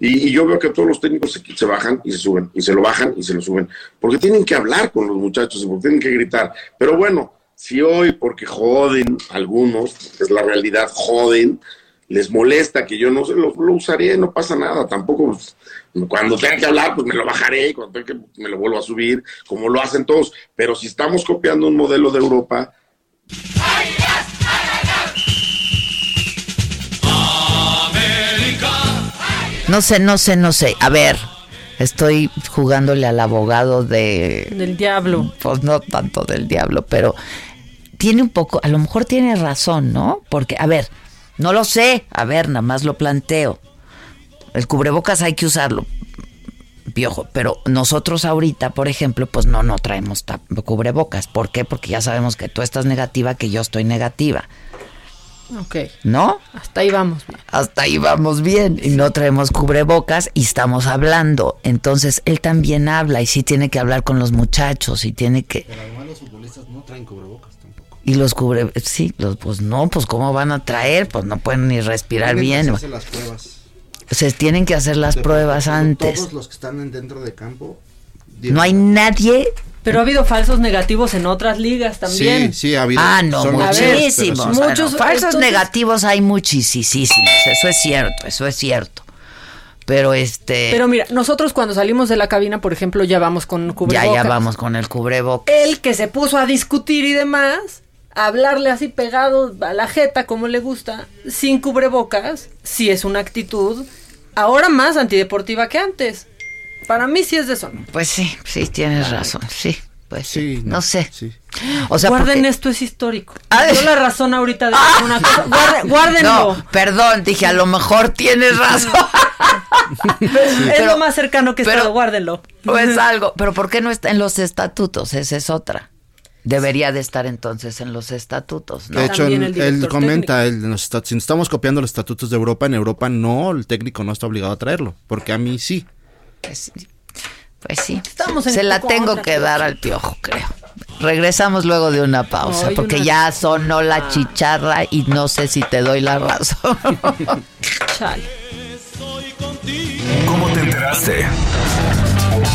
Y, yo veo que todos los técnicos se, se, bajan y se suben, y se lo bajan y se lo suben, porque tienen que hablar con los muchachos y porque tienen que gritar. Pero bueno, si hoy, porque joden algunos, es la realidad, joden, les molesta que yo no se lo, lo usaré, no pasa nada, tampoco pues, cuando tenga que hablar, pues me lo bajaré, y cuando tenga que me lo vuelvo a subir, como lo hacen todos, pero si estamos copiando un modelo de Europa, No sé, no sé, no sé. A ver, estoy jugándole al abogado de... Del diablo. Pues no tanto del diablo, pero tiene un poco, a lo mejor tiene razón, ¿no? Porque, a ver, no lo sé. A ver, nada más lo planteo. El cubrebocas hay que usarlo. Piojo, pero nosotros ahorita, por ejemplo, pues no, no traemos cubrebocas. ¿Por qué? Porque ya sabemos que tú estás negativa, que yo estoy negativa. Ok. ¿No? Hasta ahí vamos bien. Hasta ahí vamos bien. Y no traemos cubrebocas y estamos hablando. Entonces, él también habla y sí tiene que hablar con los muchachos y tiene que... Pero además los futbolistas no traen cubrebocas. Y los cubre, sí, los, pues no, pues cómo van a traer, pues no pueden ni respirar bien. Que las pruebas. Se tienen que hacer las pruebas antes. Todos los que están dentro de campo. No hay nadie. Pero ha habido falsos negativos en otras ligas también. Sí, sí, ha habido. Ah, no, muchísimos. Muchos falsos negativos hay muchísimos. Eso es cierto, eso es cierto. Pero este. Pero mira, nosotros cuando salimos de la cabina, por ejemplo, ya vamos con cubrebocas. Ya, ya vamos con el cubrebocas. El que se puso a discutir y demás hablarle así pegado a la jeta como le gusta, sin cubrebocas, sí es una actitud ahora más antideportiva que antes. Para mí sí es de eso. Pues sí, sí, tienes razón, sí. Pues sí, no, sé. O sea, Guarden esto, es histórico. Yo la razón ahorita de una cosa. guárdenlo. No, perdón, dije, a lo mejor tienes razón. es lo más cercano que he estado, guárdenlo. Pues algo, pero ¿por qué no está en los estatutos? Esa es otra. Debería de estar entonces en los estatutos. ¿no? De hecho, él, comenta, él, si estamos copiando los estatutos de Europa, en Europa no, el técnico no está obligado a traerlo, porque a mí sí. Pues, pues sí, se la tengo que dar al piojo, creo. Regresamos luego de una pausa, porque ya sonó la ah. chicharra y no sé si te doy la razón. ¿Cómo te enteraste?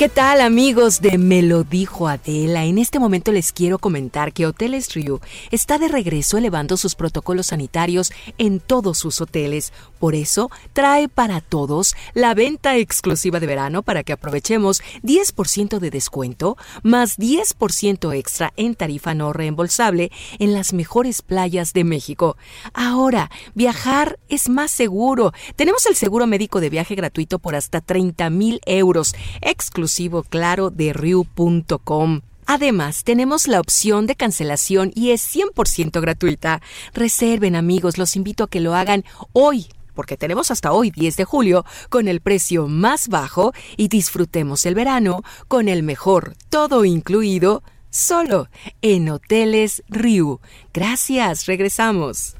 ¿Qué tal amigos de Me lo dijo Adela? En este momento les quiero comentar que Hoteles Ryu está de regreso elevando sus protocolos sanitarios en todos sus hoteles. Por eso trae para todos la venta exclusiva de verano para que aprovechemos 10% de descuento más 10% extra en tarifa no reembolsable en las mejores playas de México. Ahora, viajar es más seguro. Tenemos el seguro médico de viaje gratuito por hasta 30 mil euros exclusivo claro de Ryu.com. Además, tenemos la opción de cancelación y es 100% gratuita. Reserven amigos, los invito a que lo hagan hoy porque tenemos hasta hoy 10 de julio con el precio más bajo y disfrutemos el verano con el mejor todo incluido solo en Hoteles Ryu. Gracias, regresamos.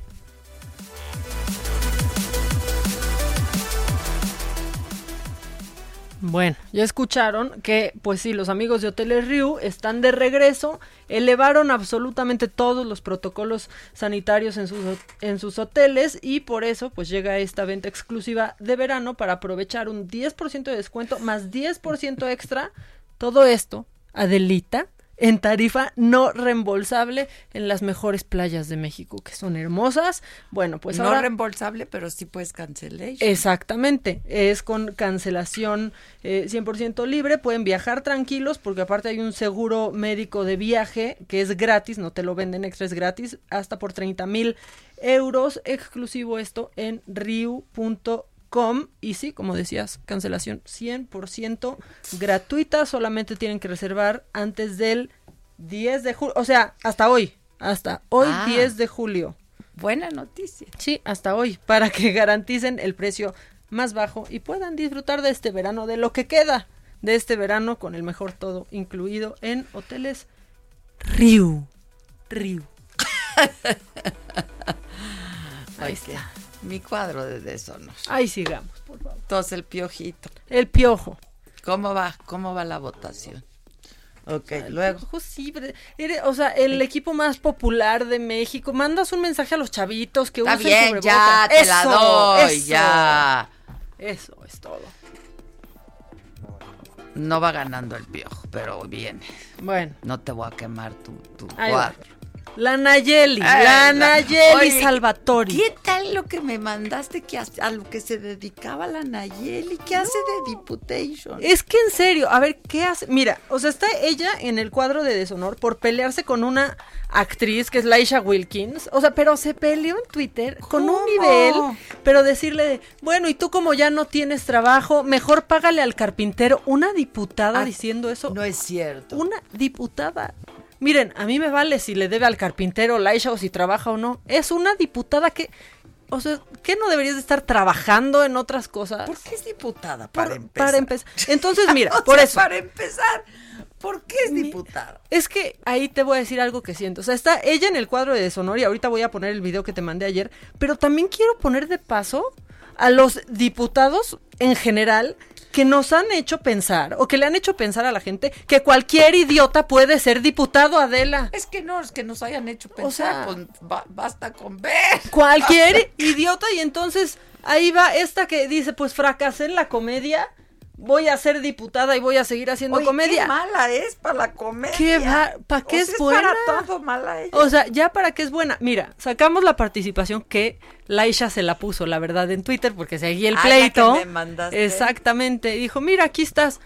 Bueno, ya escucharon que, pues sí, los amigos de Hoteles Ryu están de regreso, elevaron absolutamente todos los protocolos sanitarios en sus, en sus hoteles y por eso, pues llega esta venta exclusiva de verano para aprovechar un 10% de descuento más 10% extra. Todo esto, Adelita, en tarifa no reembolsable en las mejores playas de México, que son hermosas. Bueno, pues no reembolsable, pero sí puedes cancelar. Exactamente, es con cancelación 100% eh, libre, pueden viajar tranquilos porque aparte hay un seguro médico de viaje que es gratis, no te lo venden extra, es gratis, hasta por 30 mil euros, exclusivo esto en riu.com Com y sí, como decías, cancelación 100% gratuita, solamente tienen que reservar antes del 10 de julio, o sea, hasta hoy, hasta hoy 10 ah. de julio. Buena noticia. Sí, hasta hoy, para que garanticen el precio más bajo y puedan disfrutar de este verano, de lo que queda de este verano con el mejor todo incluido en hoteles Riu. Riu. Ahí está. Mi cuadro de deshonor. Ahí sigamos, por favor. Entonces el piojito. El piojo. ¿Cómo va? ¿Cómo va la votación? Ok, luego. sí, o sea, el equipo más popular de México. Mandas un mensaje a los chavitos que Está bien, ya, te la doy, eso, ya. Eso es todo. No va ganando el piojo, pero bien. Bueno. No te voy a quemar tu, tu cuadro. La Nayeli, la, Nayeli Salvatori. ¿Qué tal lo que me mandaste que a, lo que se dedicaba la Nayeli? ¿Qué hace de Diputation? Es que en serio, a ver, ¿qué hace? Mira, o sea, está ella en el cuadro de deshonor por pelearse con una actriz que es Laisha Wilkins. O sea, pero se peleó en Twitter con un nivel, pero decirle, bueno, y tú como ya no tienes trabajo, mejor págale al carpintero. Una diputada ah, diciendo eso. No es cierto. Una diputada. Miren, a mí me vale si le debe al carpintero Laisha o si trabaja o no. Es una diputada que o sea, ¿qué no deberías de estar trabajando en otras cosas? ¿Por qué es diputada? Para empezar. Para empezar. Entonces, mira, por eso. Para empezar, ¿por qué es diputada? Es que ahí te voy a decir algo que siento. O sea, está ella en el cuadro de deshonor y ahorita voy a poner el video que te mandé ayer, pero también quiero poner de paso a los diputados en general que nos han hecho pensar o que le han hecho pensar a la gente que cualquier idiota puede ser diputado, Adela. Es que no, es que nos hayan hecho pensar, pues basta con ver. Cualquier idiota y entonces ahí va esta que dice, pues fracasé en la comedia, voy a ser diputada y voy a seguir haciendo Oye, comedia. Qué mala es para la comedia. ¿Qué va- ¿Para qué O es sea, buena? para todo mala ella. O sea, ya para qué es buena. Mira, sacamos la participación que Laisha se la puso, la verdad, en Twitter, porque seguía el Ah, la que pleito. me mandaste. Exactamente. Dijo, mira, aquí estás.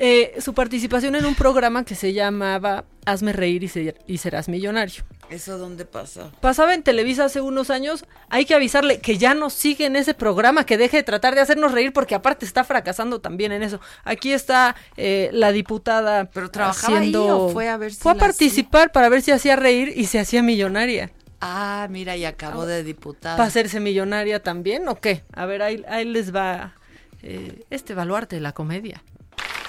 Eh, su participación en un programa que se llamaba Hazme reír y, ser- y serás millonario. ¿Eso dónde pasó? Pasaba en Televisa hace unos años. Hay que avisarle que ya no sigue en ese programa, que deje de tratar de hacernos reír, porque aparte está fracasando también en eso. Aquí está eh, la diputada. Pero trabajaba ahí o fue a ver si Fue a participar para ver si hacía reír y se hacía millonaria. Ah, mira, y acabó de diputada. ¿Para hacerse millonaria también o qué? A ver, ahí, ahí les va eh, este baluarte de la comedia.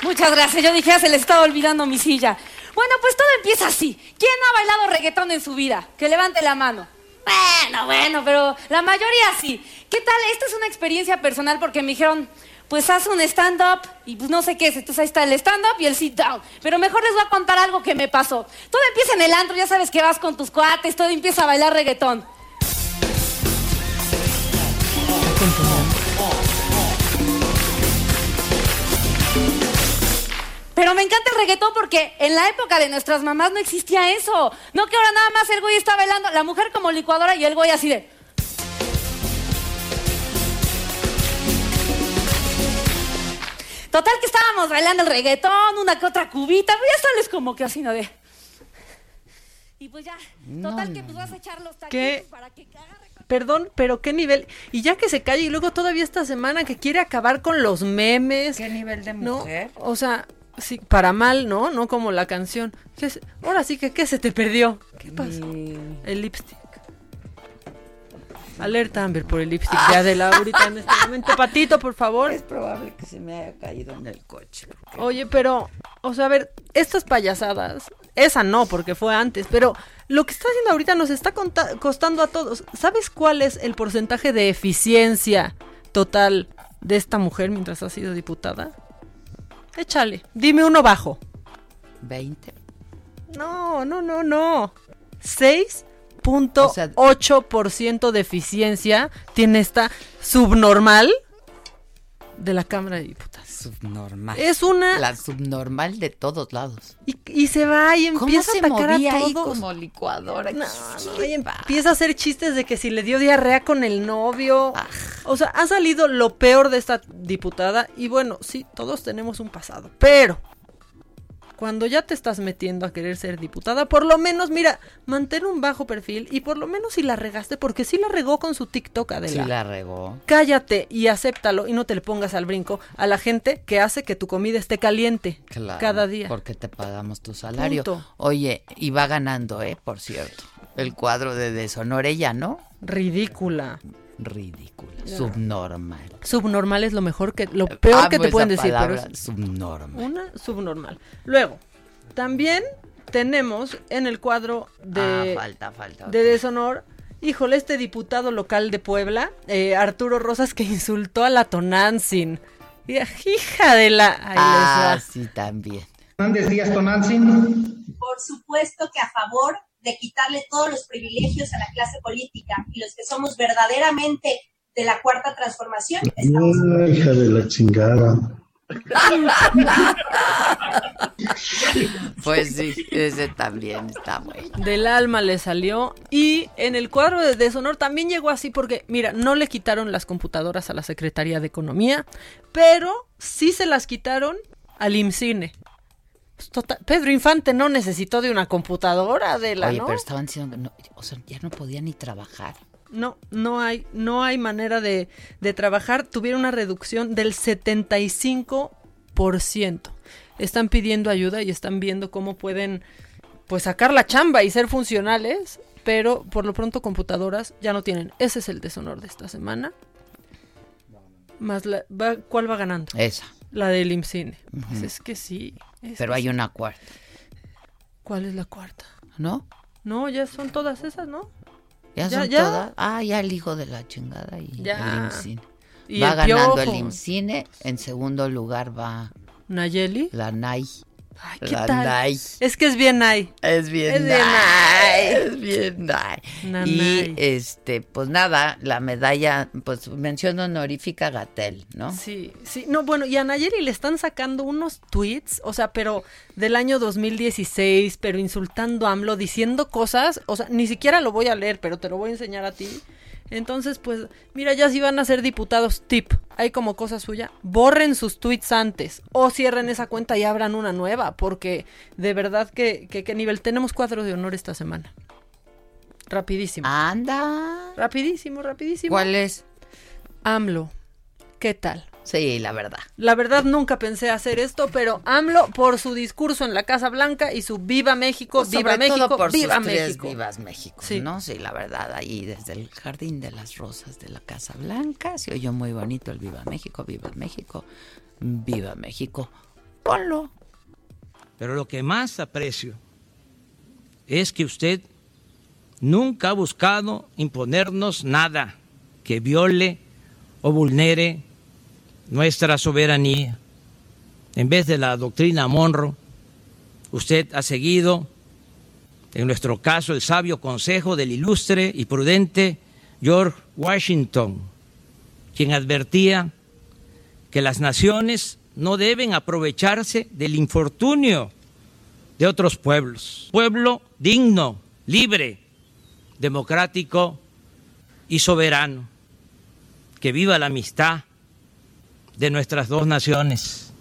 Muchas gracias. Yo dije, ya se le estaba olvidando mi silla. Bueno, pues todo empieza así. ¿Quién ha bailado reggaetón en su vida? Que levante la mano. Bueno, bueno, pero la mayoría sí. ¿Qué tal? Esta es una experiencia personal porque me dijeron, pues haz un stand-up y pues no sé qué es. Entonces ahí está el stand-up y el sit-down. Pero mejor les voy a contar algo que me pasó. Todo empieza en el antro, ya sabes que vas con tus cuates, todo empieza a bailar reggaetón. Pero me encanta el reggaetón porque en la época de nuestras mamás no existía eso. No que ahora nada más el güey está bailando, la mujer como licuadora y el güey así de... Total que estábamos bailando el reggaetón, una que otra cubita, pero ya sales como que así, ¿no? De... Y pues ya, total que pues vas a echar los ¿Qué? taquitos para que Perdón, pero qué nivel. Y ya que se calle, y luego todavía esta semana que quiere acabar con los memes. ¿Qué nivel de ¿no? mujer? O sea, sí, para mal, ¿no? No como la canción. ¿Qué se- Ahora sí que, ¿qué se te perdió? ¿Qué pasa? El lipstick. Alerta Amber por el lipstick de Adela ahorita en este momento. Patito, por favor. Es probable que se me haya caído en el coche. Oye, pero, o sea, a ver, estas payasadas, esa no, porque fue antes, pero lo que está haciendo ahorita nos está costando a todos. ¿Sabes cuál es el porcentaje de eficiencia total de esta mujer mientras ha sido diputada? Échale, dime uno bajo. 20. No, no, no, no. 6.8% de eficiencia tiene esta subnormal de la Cámara de Diputados. Subnormal. Es una- La subnormal de todos lados. Y, y se va y ¿Cómo empieza se a atacar a ahí todos. como licuadora? No, no, y empieza a hacer chistes de que si le dio diarrea con el novio. Ah. O sea, ha salido lo peor de esta diputada. Y bueno, sí, todos tenemos un pasado. Pero cuando ya te estás metiendo a querer ser diputada, por lo menos, mira, mantén un bajo perfil y por lo menos si la regaste, porque sí la regó con su TikTok, Adela. Sí la regó. Cállate y acéptalo y no te le pongas al brinco a la gente que hace que tu comida esté caliente Claro, cada día. Porque te pagamos tu salario. Punto. Oye, y va ganando, ¿eh? Por cierto. El cuadro de Deshonore ¿no? Ridícula. Ridícula. Ya. Subnormal. Subnormal es lo mejor que, lo peor Amo que te esa pueden decir, pero es subnormal. una subnormal. Luego, también tenemos en el cuadro de, Ah, falta, falta. de deshonor, híjole, este diputado local de Puebla, eh, Arturo Rosas, que insultó a la Tonantzin. Hija de la... ahí les Ah, sí, también. Hernández Díaz Tonantzin. Por supuesto que a favor de quitarle todos los privilegios a la clase política y los que somos verdaderamente de la cuarta transformación. Ah, hija de la chingada. Pues sí, ese también está bueno. Del alma le salió. Y en el cuadro de deshonor también llegó así porque, mira, no le quitaron las computadoras a la Secretaría de Economía, pero sí se las quitaron al IMCINE. Pues, total- Pedro Infante no necesitó de una computadora de la, Oye, ¿no? pero estaban diciendo que no, o sea, ya no podía ni trabajar. No, no hay, no hay manera de, de trabajar. Tuvieron una reducción del 75%. Están pidiendo ayuda y están viendo cómo pueden pues sacar la chamba y ser funcionales, pero por lo pronto computadoras ya no tienen. Ese es el deshonor de esta semana. Más la, va- ¿Cuál va ganando? Esa. La del IMCINE. Pues es que sí. es Pero que hay sí. una cuarta, ¿Cuál es la cuarta? ¿no? No, ya son todas esas, ¿no? Ya, son ya. todas. Ah, ya el hijo de la chingada y Ya. el IMCINE. Y va el ganando el. IMCINE. En segundo lugar va Nayeli. la NAI. Ay, ¿qué tal? Es que es bien ay. Es bien es bien ay. Es bien ay. Y este, pues nada, la medalla, pues mención honorífica Gatel, ¿no? Sí, sí. No, bueno, y a Nayeli le están sacando unos tweets, o sea, pero del año 2016, pero insultando a AMLO, diciendo cosas, o sea, ni siquiera lo voy a leer, pero te lo voy a enseñar a ti entonces, pues, mira, ya si van a ser diputados, tip, hay como cosa suya, borren sus tweets antes o cierren esa cuenta y abran una nueva, porque de verdad que, que, que nivel tenemos cuadro de honor esta semana. Rapidísimo. Anda. Rapidísimo, rapidísimo. ¿Cuál es? AMLO. ¿Qué tal? Sí, la verdad. La verdad nunca pensé hacer esto, pero AMLO por su discurso en la Casa Blanca y su Viva México, pues Viva México, por Viva sus México. Vivas México, sí. ¿no? Sí, la verdad, ahí desde el Jardín de las Rosas de la Casa Blanca se oyó muy bonito el Viva México, Viva México, Viva México. Ponlo. Pero lo que más aprecio es que usted nunca ha buscado imponernos nada que viole o vulnere nuestra soberanía. En vez de la doctrina Monroe, usted ha seguido, en nuestro caso, el sabio consejo del ilustre y prudente George Washington, quien advertía que las naciones no deben aprovecharse del infortunio de otros pueblos. Pueblo digno, libre, democrático y soberano. Que viva la amistad de nuestras dos naciones.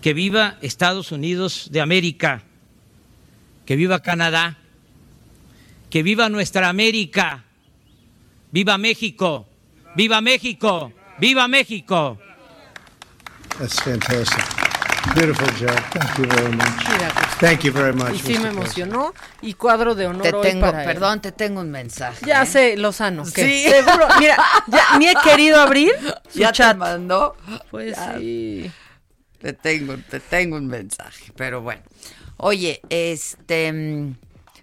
Que viva Estados Unidos de América, que viva Canadá, que viva nuestra América, viva México, viva México, viva México. That's fantastic. Beautiful job. Thank you very much. Thank you very much. Y sí me emocionó. Y cuadro de honor Te hoy tengo, para él. perdón, te tengo un mensaje. Ya ¿eh? sé, Lozano. que Sí. Seguro. Mira, ya ni he querido abrir su ¿Ya te chat. mandó? Pues Ya. sí. Te tengo, te tengo un mensaje, pero bueno. Oye, este... mm,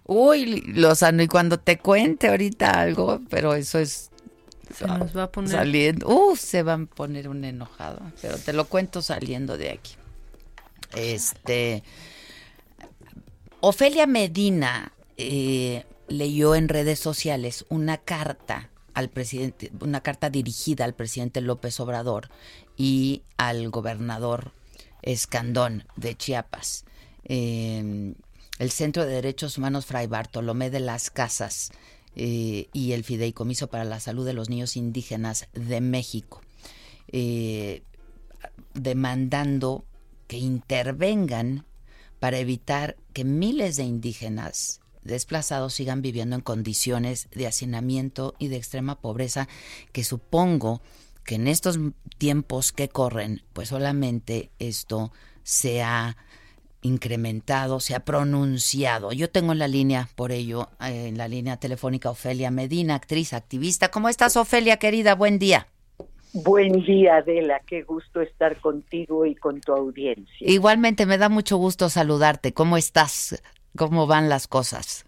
Uy, Lozano, y cuando te cuente ahorita algo, pero eso es... Se nos va a poner. Saliendo. Uh, se van a poner un enojado, pero te lo cuento saliendo de aquí. Este... Ofelia Medina eh, leyó en redes sociales una carta al presidente, una carta dirigida al presidente López Obrador y al gobernador Escandón de Chiapas. Eh, el Centro de Derechos Humanos Fray Bartolomé de las Casas eh, y el Fideicomiso para la Salud de los Niños Indígenas de México, eh, demandando que intervengan para evitar que miles de indígenas desplazados sigan viviendo en condiciones de hacinamiento y de extrema pobreza que supongo que en estos tiempos que corren, pues solamente esto se ha incrementado, se ha pronunciado. Yo tengo en la línea, por ello, eh, en la línea telefónica Ofelia Medina, actriz, activista. ¿Cómo estás, Ofelia, querida? Buen día. Buen día, Adela. Qué gusto estar contigo y con tu audiencia. Igualmente me da mucho gusto saludarte. ¿Cómo estás? ¿Cómo van las cosas?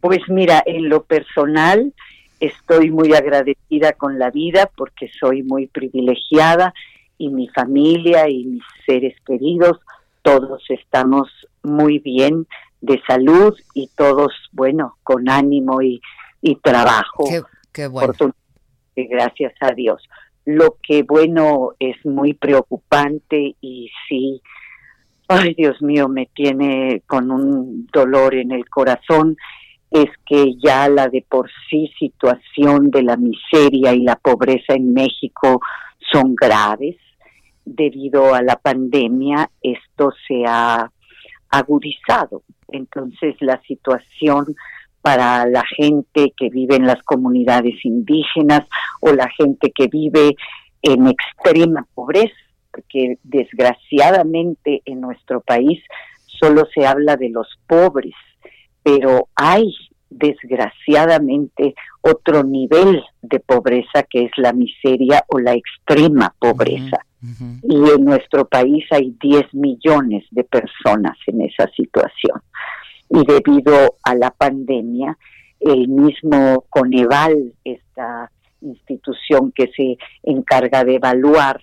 Pues mira, en lo personal estoy muy agradecida con la vida porque soy muy privilegiada y mi familia y mis seres queridos, todos estamos muy bien de salud y todos, bueno, con ánimo y, y trabajo. Qué, qué bueno. Gracias a Dios. Lo que, bueno, es muy preocupante y sí, ay Dios mío, me tiene con un dolor en el corazón, es que ya la de por sí situación de la miseria y la pobreza en México son graves. Debido a la pandemia, esto se ha agudizado. Entonces, la situación para la gente que vive en las comunidades indígenas o la gente que vive en extrema pobreza, porque desgraciadamente en nuestro país solo se habla de los pobres, pero hay desgraciadamente otro nivel de pobreza que es la miseria o la extrema pobreza. Y en nuestro país hay 10 millones de personas en esa situación. Y debido a la pandemia, el mismo Coneval, esta institución que se encarga de evaluar,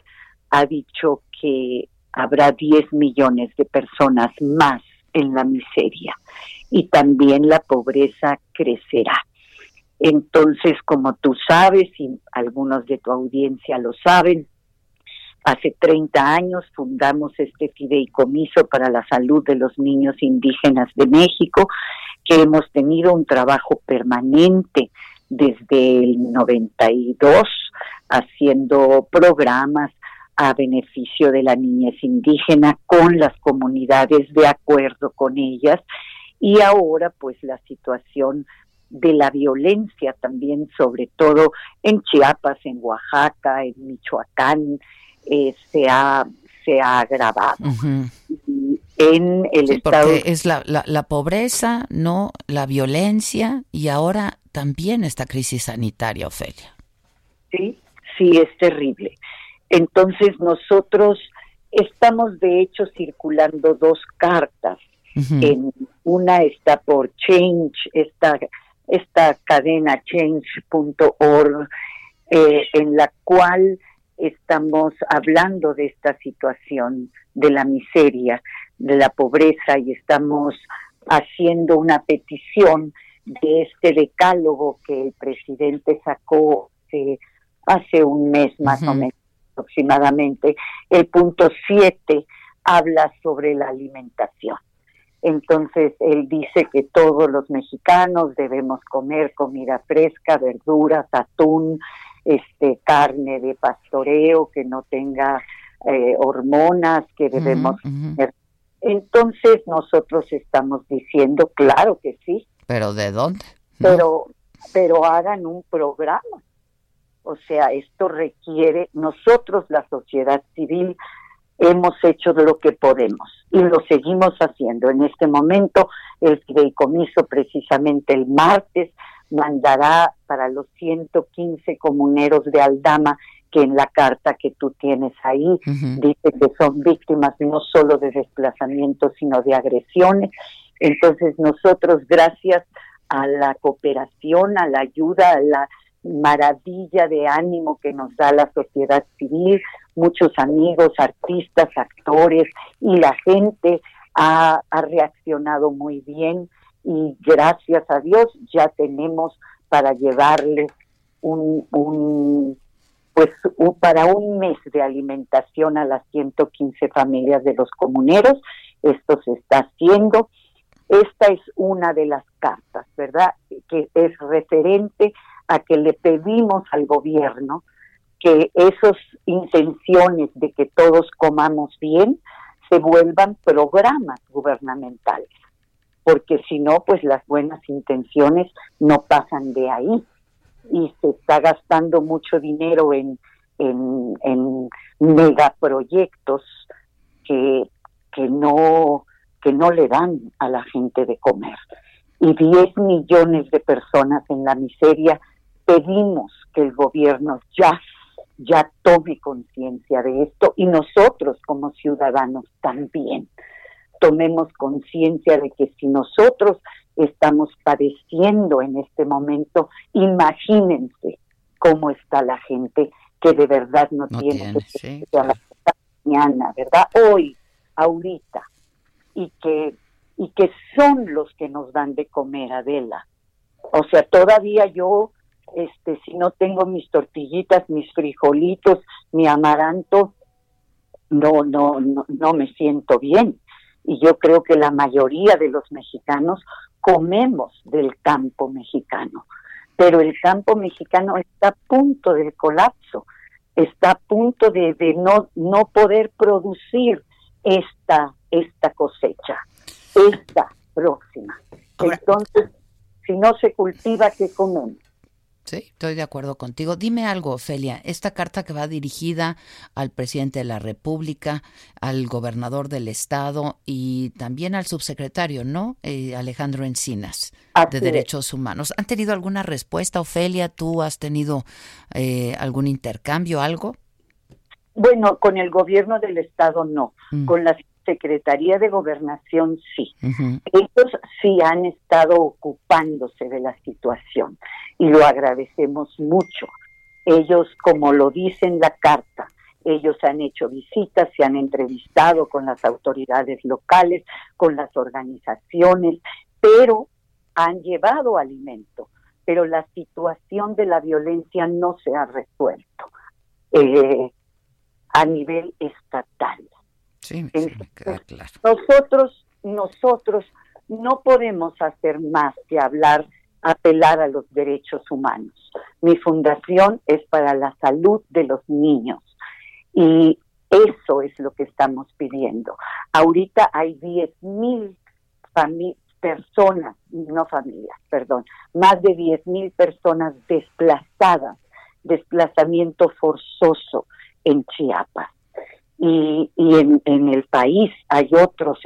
ha dicho que habrá 10 millones de personas más en la miseria y también la pobreza crecerá. Entonces, como tú sabes y algunos de tu audiencia lo saben, hace 30 años fundamos este fideicomiso para la salud de los niños indígenas de México, que hemos tenido un trabajo permanente desde el 92 haciendo programas a beneficio de la niñez indígena con las comunidades de acuerdo con ellas. Y ahora pues la situación de la violencia también sobre todo en Chiapas, en Oaxaca, en Michoacán eh, se ha se ha agravado. en el estado porque es la, la, la pobreza, no la violencia y ahora también esta crisis sanitaria, Ofelia. Sí, sí, es terrible. Entonces nosotros estamos de hecho circulando dos cartas. en, una está por Change, esta, esta cadena change.org, eh, en la cual estamos hablando de esta situación de la miseria, de la pobreza y estamos haciendo una petición de este decálogo que el presidente sacó hace, hace un mes más o menos aproximadamente. El punto 7 habla sobre la alimentación. Entonces, él dice que todos los mexicanos debemos comer comida fresca, verduras, atún, este, carne de pastoreo que no tenga eh, hormonas, que debemos Entonces, nosotros estamos diciendo, claro que sí. ¿Pero de dónde? Pero, pero hagan un programa o sea, esto requiere, nosotros, la sociedad civil, hemos hecho lo que podemos y lo seguimos haciendo. En este momento, el fideicomiso precisamente el martes mandará para los 115 comuneros de Aldama que en la carta que tú tienes ahí dice que son víctimas no solo de desplazamientos, sino de agresiones. Entonces nosotros, gracias a la cooperación, a la ayuda, a la maravilla de ánimo que nos da la sociedad civil, muchos amigos, artistas, actores y la gente ha, reaccionado muy bien y gracias a Dios ya tenemos para llevarles un, un pues para un mes de alimentación a las 115 familias de los comuneros. Esto se está haciendo. Esta es una de las cartas, ¿verdad? Que es referente a que le pedimos al gobierno que esas intenciones de que todos comamos bien se vuelvan programas gubernamentales, porque si no, pues las buenas intenciones no pasan de ahí y se está gastando mucho dinero en, en, en megaproyectos que, que, no, que no le dan a la gente de comer. Y 10 millones de personas en la miseria pedimos que el gobierno ya ya tome conciencia de esto y nosotros como ciudadanos también tomemos conciencia de que si nosotros estamos padeciendo en este momento, imagínense cómo está la gente que de verdad no, tiene, que la mañana, ¿verdad? Hoy, ahorita, y que y que son los que nos dan de comer, Adela. O sea, todavía yo este, si no tengo mis tortillitas, mis frijolitos, mi amaranto, no, no, no, no me siento bien. Y yo creo que la mayoría de los mexicanos comemos del campo mexicano, pero el campo mexicano está a punto del colapso, está a punto de, de no, no poder producir esta, esta cosecha, esta próxima. Entonces, si no se cultiva, ¿qué comemos? Sí, estoy de acuerdo contigo. Dime algo, Ofelia. Esta carta que va dirigida al presidente de la República, al gobernador del estado y también al subsecretario, ¿no? Eh, Alejandro Encinas, de Derechos Humanos. ¿Han tenido alguna respuesta, Ofelia? ¿Tú has tenido eh, algún intercambio, algo? Bueno, con el gobierno del estado no. Mm. Con la Secretaría de Gobernación sí. Ellos sí han estado ocupándose de la situación y lo agradecemos mucho. Ellos, como lo dice en la carta, Ellos han hecho visitas, se han entrevistado con las autoridades locales, con las organizaciones, pero han llevado alimento, pero la situación de la violencia no se ha resuelto eh, a nivel estatal. Sí, Nosotros, nosotros no podemos hacer más que hablar, apelar a los derechos humanos. Mi fundación es para la salud de los niños y eso es lo que estamos pidiendo. Ahorita hay 10.000 personas, no familias, perdón, más de 10.000 personas desplazadas, desplazamiento forzoso en Chiapas. Y, y en, en, el país hay otros,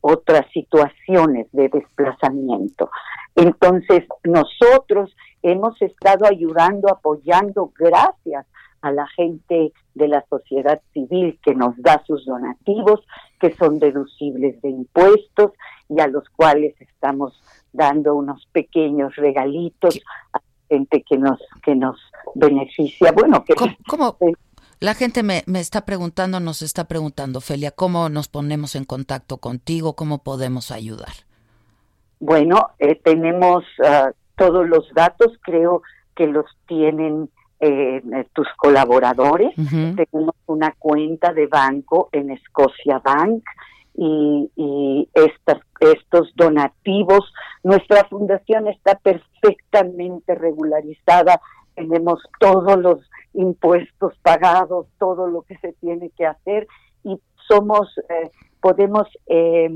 otras situaciones de desplazamiento. Entonces, nosotros hemos estado ayudando, apoyando, gracias a la gente de la sociedad civil que nos da sus donativos, que son deducibles de impuestos y a los cuales estamos dando unos pequeños regalitos a gente que nos que nos beneficia. Bueno, que ¿Cómo, La gente me, me está preguntando, nos está preguntando, Felia, ¿cómo nos ponemos en contacto contigo? ¿Cómo podemos ayudar? Bueno, eh, tenemos uh, todos los datos, creo que los tienen eh, tus colaboradores. Tenemos una cuenta de banco en Scotia Bank y, y estas, estos donativos. Nuestra fundación está perfectamente regularizada. Tenemos todos los impuestos pagados, todo lo que se tiene que hacer y somos, eh, podemos, eh,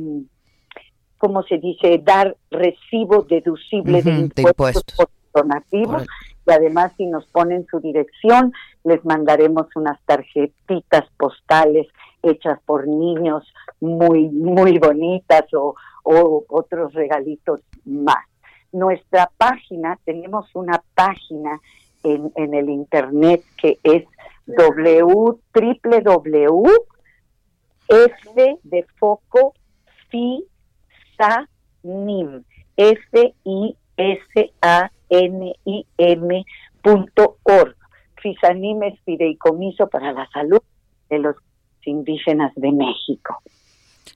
¿cómo se dice?, dar recibo deducible de impuestos, por donativos y además si nos ponen su dirección, les mandaremos unas tarjetitas postales hechas por niños muy, muy bonitas o, otros regalitos más. Nuestra página, tenemos una página en, en el internet que es www F de foco fi F I S A N-I-M.org. FISANIM es Fideicomiso para la Salud de los Indígenas de México.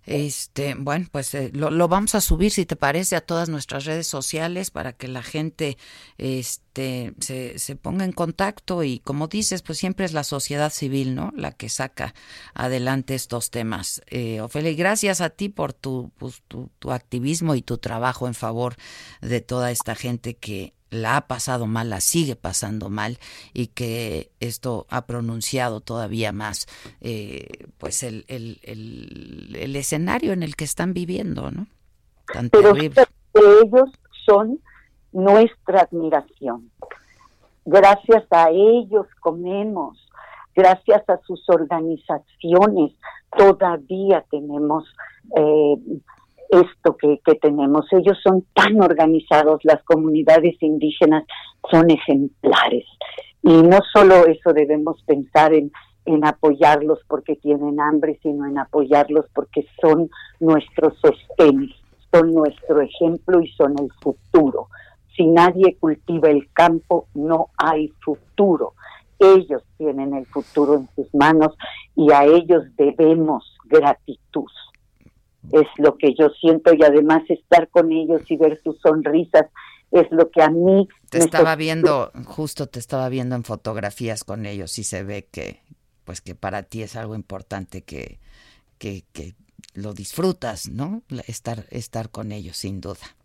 Este, bueno, pues eh, lo, vamos a subir, si te parece, a todas nuestras redes sociales para que la gente este, se, se, ponga en contacto y como dices, pues siempre es la sociedad civil, ¿no? La que saca adelante estos temas. Eh, Ofelia, y gracias a ti por tu, pues, tu activismo y tu trabajo en favor de toda esta gente que la ha pasado mal, la sigue pasando mal y que esto ha pronunciado todavía más eh, pues el, el, el, escenario en el que están viviendo, ¿no? Tan Pero ellos son nuestra admiración. Gracias a ellos comemos, gracias a sus organizaciones todavía tenemos eh, esto que, que tenemos. Ellos son tan organizados, las comunidades indígenas son ejemplares. Y no solo eso debemos pensar en, en apoyarlos porque tienen hambre, sino en apoyarlos porque son nuestro sostén, son nuestro ejemplo y son el futuro. Si nadie cultiva el campo, no hay futuro. Ellos tienen el futuro en sus manos y a ellos debemos gratitud es lo que yo siento y además estar con ellos y ver sus sonrisas es lo que a mí te estaba viendo justo te estaba viendo en fotografías con ellos y se ve que pues que para ti es algo importante que que, que lo disfrutas no estar estar con ellos sin duda.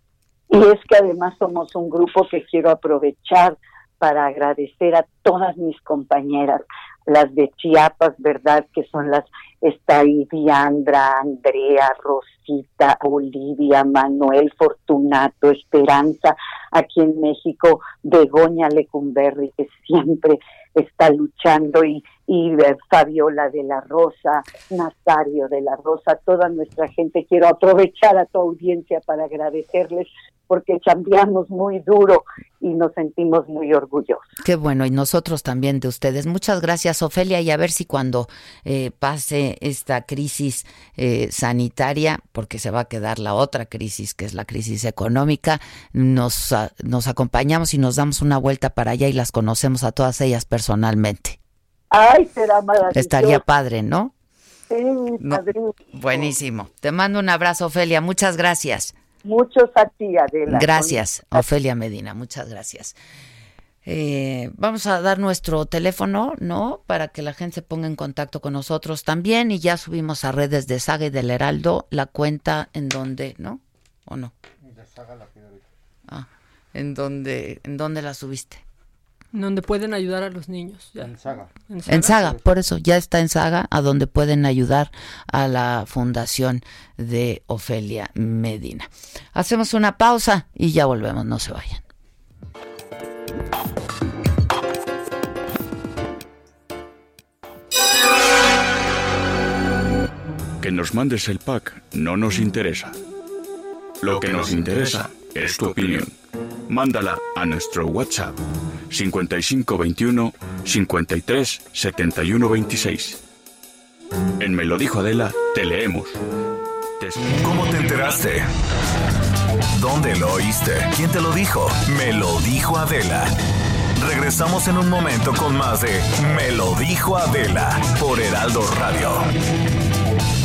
Y es que además somos un grupo que quiero aprovechar para agradecer a todas mis compañeras las de Chiapas, ¿verdad? Que son las, está ahí Andrea, Rosita, Olivia, Manuel, Fortunato, Esperanza, aquí en México, Begoña Lecumberri, que siempre está luchando, y, y Fabiola de la Rosa, Nazario de la Rosa, toda nuestra gente. Quiero aprovechar a tu audiencia para agradecerles porque cambiamos muy duro y nos sentimos muy orgullosos. Qué bueno, y nosotros también de ustedes. Muchas gracias, Ofelia, y a ver si cuando eh, pase esta crisis eh, sanitaria, porque se va a quedar la otra crisis, que es la crisis económica, nos, nos acompañamos y nos damos una vuelta para allá y las conocemos a todas ellas personalmente. Ay, será maravilloso. Estaría padre, ¿no? Sí, No. Buenísimo. Te mando un abrazo, Ofelia. Muchas gracias. Muchos a ti, Adela. Gracias, Ofelia Medina. Muchas gracias. Eh, vamos a dar nuestro teléfono, ¿no? Para que la gente se ponga en contacto con nosotros también. Y ya subimos a redes de Saga y del Heraldo la cuenta en donde, ¿no? ¿O no? Ah, en donde, en donde la subiste. Donde pueden ayudar a los niños. ya. En Saga. En Saga, por eso ya está en Saga, a donde pueden ayudar a la fundación de Ofelia Medina. Hacemos una pausa y ya volvemos, no se vayan. Que nos mandes el pack no nos interesa. Lo que nos interesa es tu opinión. Mándala a nuestro WhatsApp 5521 53 71 26. En Me lo dijo Adela, te leemos. ¿Cómo te enteraste? ¿Dónde lo oíste? ¿Quién te lo dijo? Me lo dijo Adela. Regresamos en un momento con más de Me lo dijo Adela por Heraldo Radio.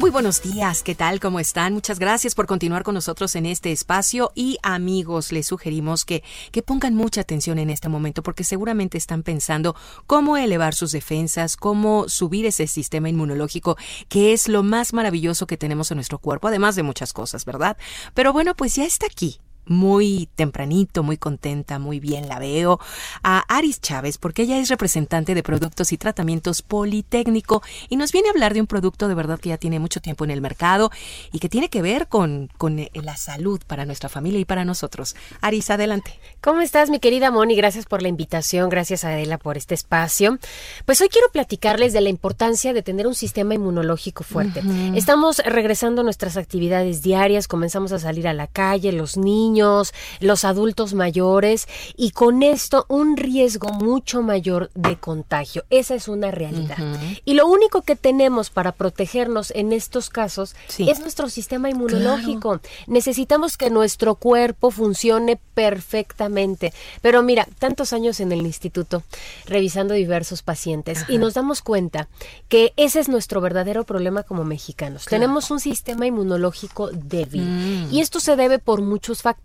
Muy buenos días, ¿qué tal? ¿Cómo están? Muchas gracias por continuar con nosotros en este espacio y amigos, les sugerimos que, que pongan mucha atención en este momento porque seguramente están pensando cómo elevar sus defensas, cómo subir ese sistema inmunológico, que es lo más maravilloso que tenemos en nuestro cuerpo, además de muchas cosas, ¿verdad? Pero bueno, pues ya está aquí muy tempranito, muy contenta, muy bien la veo, a Aris Chávez, porque ella es representante de productos y tratamientos Politécnico y nos viene a hablar de un producto de verdad que ya tiene mucho tiempo en el mercado y que tiene que ver con, con eh, la salud para nuestra familia y para nosotros. Aris, adelante. ¿Cómo estás, mi querida Moni? Gracias por la invitación, gracias Adela por este espacio. Pues hoy quiero platicarles de la importancia de tener un sistema inmunológico fuerte. Estamos regresando a nuestras actividades diarias, comenzamos a salir a la calle, los niños, los adultos mayores, y con esto un riesgo mucho mayor de contagio. Esa es una realidad. Y lo único que tenemos para protegernos en estos casos es nuestro sistema inmunológico. Necesitamos que nuestro cuerpo funcione perfectamente. Pero mira, tantos años en el instituto revisando diversos pacientes y nos damos cuenta que ese es nuestro verdadero problema como mexicanos. Claro. Tenemos un sistema inmunológico débil Mm. y esto se debe por muchos factores.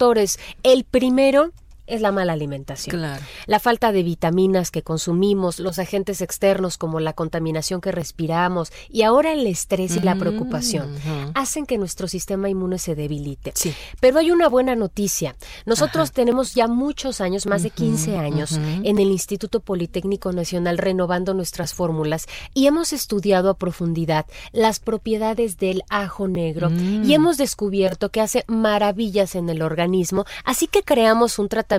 El primero es la mala alimentación. Claro. La falta de vitaminas que consumimos, los agentes externos como la contaminación que respiramos y ahora el estrés y la Mm, preocupación hacen que nuestro sistema inmune se debilite. Pero hay una buena noticia. Nosotros tenemos ya muchos años, más de 15 años, en el Instituto Politécnico Nacional renovando nuestras fórmulas y hemos estudiado a profundidad las propiedades del ajo negro Mm. y hemos descubierto que hace maravillas en el organismo, así que creamos un tratamiento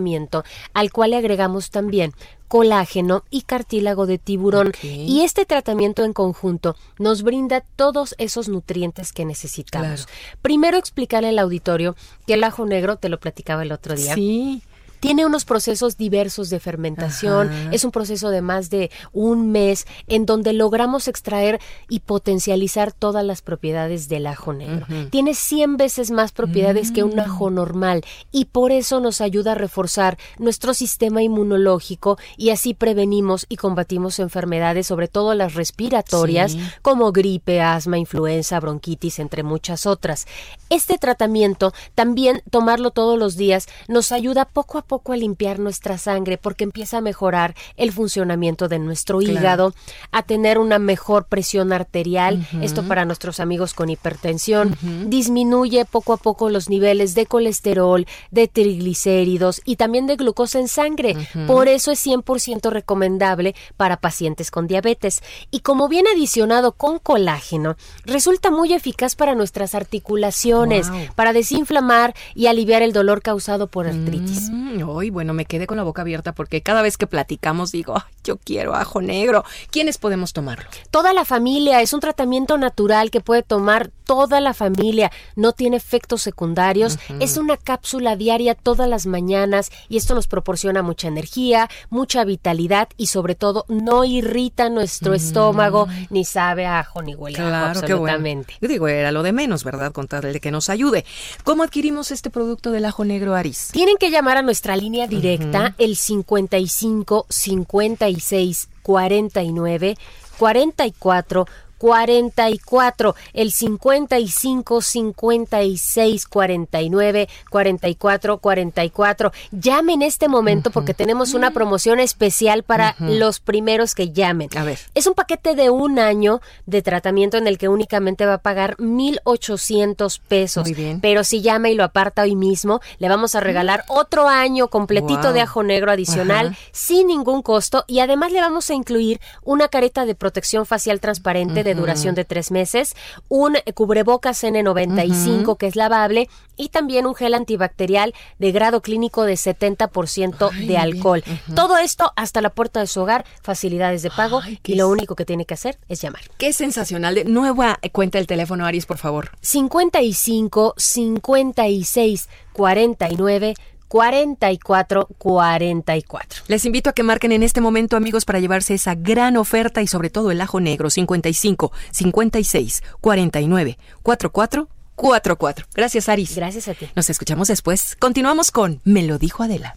al cual le agregamos también colágeno y cartílago de tiburón y este tratamiento en conjunto nos brinda todos esos nutrientes que necesitamos. Primero explicarle al auditorio que el ajo negro, te lo platicaba el otro día. Sí. Tiene unos procesos diversos de fermentación, Ajá. es un proceso de más de un mes en donde logramos extraer y potencializar todas las propiedades del ajo negro. Tiene 100 veces más propiedades que Mm. un ajo normal y por eso nos ayuda a reforzar nuestro sistema inmunológico y así prevenimos y combatimos enfermedades, sobre todo las respiratorias, Sí. como gripe, asma, influenza, bronquitis, entre muchas otras. Este tratamiento, también tomarlo todos los días, nos ayuda poco a poco a limpiar nuestra sangre porque empieza a mejorar el funcionamiento de nuestro Claro. hígado, a tener una mejor presión arterial, esto para nuestros amigos con hipertensión, disminuye poco a poco los niveles de colesterol, de triglicéridos y también de glucosa en sangre. Por eso es 100% recomendable para pacientes con diabetes. Y como viene adicionado con colágeno, resulta muy eficaz para nuestras articulaciones, Wow. para desinflamar y aliviar el dolor causado por artritis. Mm, Hoy, bueno, me quedé con la boca abierta porque cada vez que platicamos digo, "Ay, yo quiero ajo negro. ¿Quiénes podemos tomarlo? Toda la familia es un tratamiento natural que puede tomar toda la familia, no tiene efectos secundarios, es una cápsula diaria todas las mañanas y esto nos proporciona mucha energía, mucha vitalidad y sobre todo no irrita nuestro estómago ni sabe a ajo ni huele Claro, qué bueno. absolutamente. Yo digo, era lo de menos, ¿verdad? Con tal de que nos ayude. ¿Cómo adquirimos este producto del ajo negro, Aris? Tienen que llamar a nuestra línea directa el 55 56 49 44 44 el 55 56 49 44 44 llame en este momento porque tenemos una promoción especial para los primeros que llamen A ver. es un paquete de un año de tratamiento en el que únicamente va a pagar 1.800 pesos. Muy bien. Pero si llama y lo aparta hoy mismo, le vamos a regalar otro año completito Wow. de ajo negro adicional sin ningún costo y además le vamos a incluir una careta de protección facial transparente de duración de tres meses, un cubrebocas N95 Ujú. que es lavable y también un gel antibacterial de grado clínico de 70% Ay, de alcohol. Todo esto hasta la puerta de su hogar, facilidades de pago y lo único que tiene que hacer es llamar. Qué sensacional. De nueva cuenta el teléfono, Aris, por favor. 55 56 49 44 44. Les invito a que marquen en este momento, amigos, para llevarse esa gran oferta y sobre todo el ajo negro 55 56 49 44 44. Gracias, Aris. Gracias a ti. Nos escuchamos después. Continuamos con Me lo dijo Adela.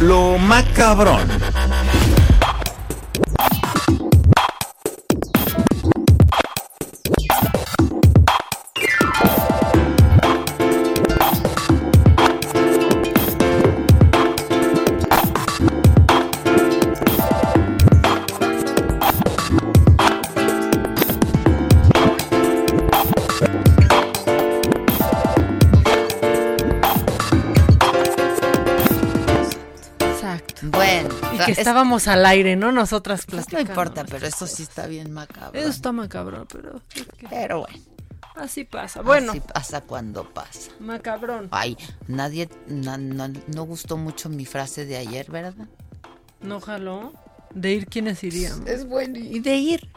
Lo macabrón. Y que es- estábamos al aire, ¿no? Nosotras pues no platicando. importa, pero esto sí está bien macabro. Eso está macabro, pero... Pero bueno. Así pasa. Bueno, Así pasa cuando pasa. macabrón. Ay, nadie, na- na- no, gustó mucho mi frase de ayer, ¿verdad? No jaló. De ir, ¿quiénes irían? Es bueno. ¿Y de ir?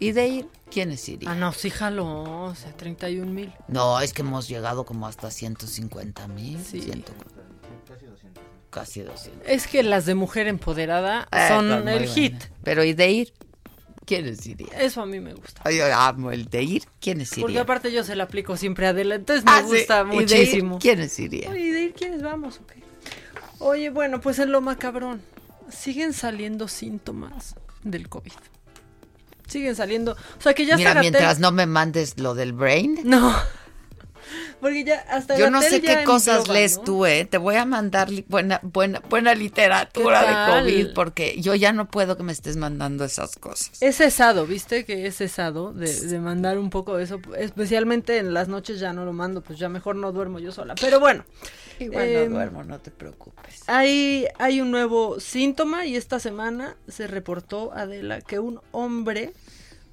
¿Y de ir? ¿Quiénes irían? Ah, no, sí jaló. O sea, 31 mil. No, es que hemos llegado como hasta 150 mil. Sí. Casi 200. Es que las de mujer empoderada Eh, son pues, el buena. hit. Pero ¿y de ir? ¿Quiénes irían? Eso a mí me gusta. Yo amo el de ir. ¿Quiénes Porque irían? aparte yo se la aplico siempre a Adela, entonces me Ah, sí. gusta ¿Y de ir? muchísimo. ¿Quiénes irían? ¿y de ir quiénes vamos? o qué? Oye, bueno, pues en lo macabrón. Siguen saliendo síntomas del COVID. Siguen saliendo. O sea que ya Mira, mientras no me mandes lo del brain. No. Porque ya hasta Yo no sé qué cosas engloba, lees ¿no? tú, ¿eh? Te voy a mandar buena, buena, buena literatura ¿Qué de? COVID porque yo ya no puedo que me estés mandando esas cosas. Es cesado, ¿viste? Que es cesado de, de mandar un poco de eso. Especialmente en las noches ya no lo mando, pues ya mejor no duermo yo sola. Pero bueno. Igual em, no duermo, no te preocupes. Hay, hay un nuevo síntoma y esta semana se reportó, Adela, que un hombre,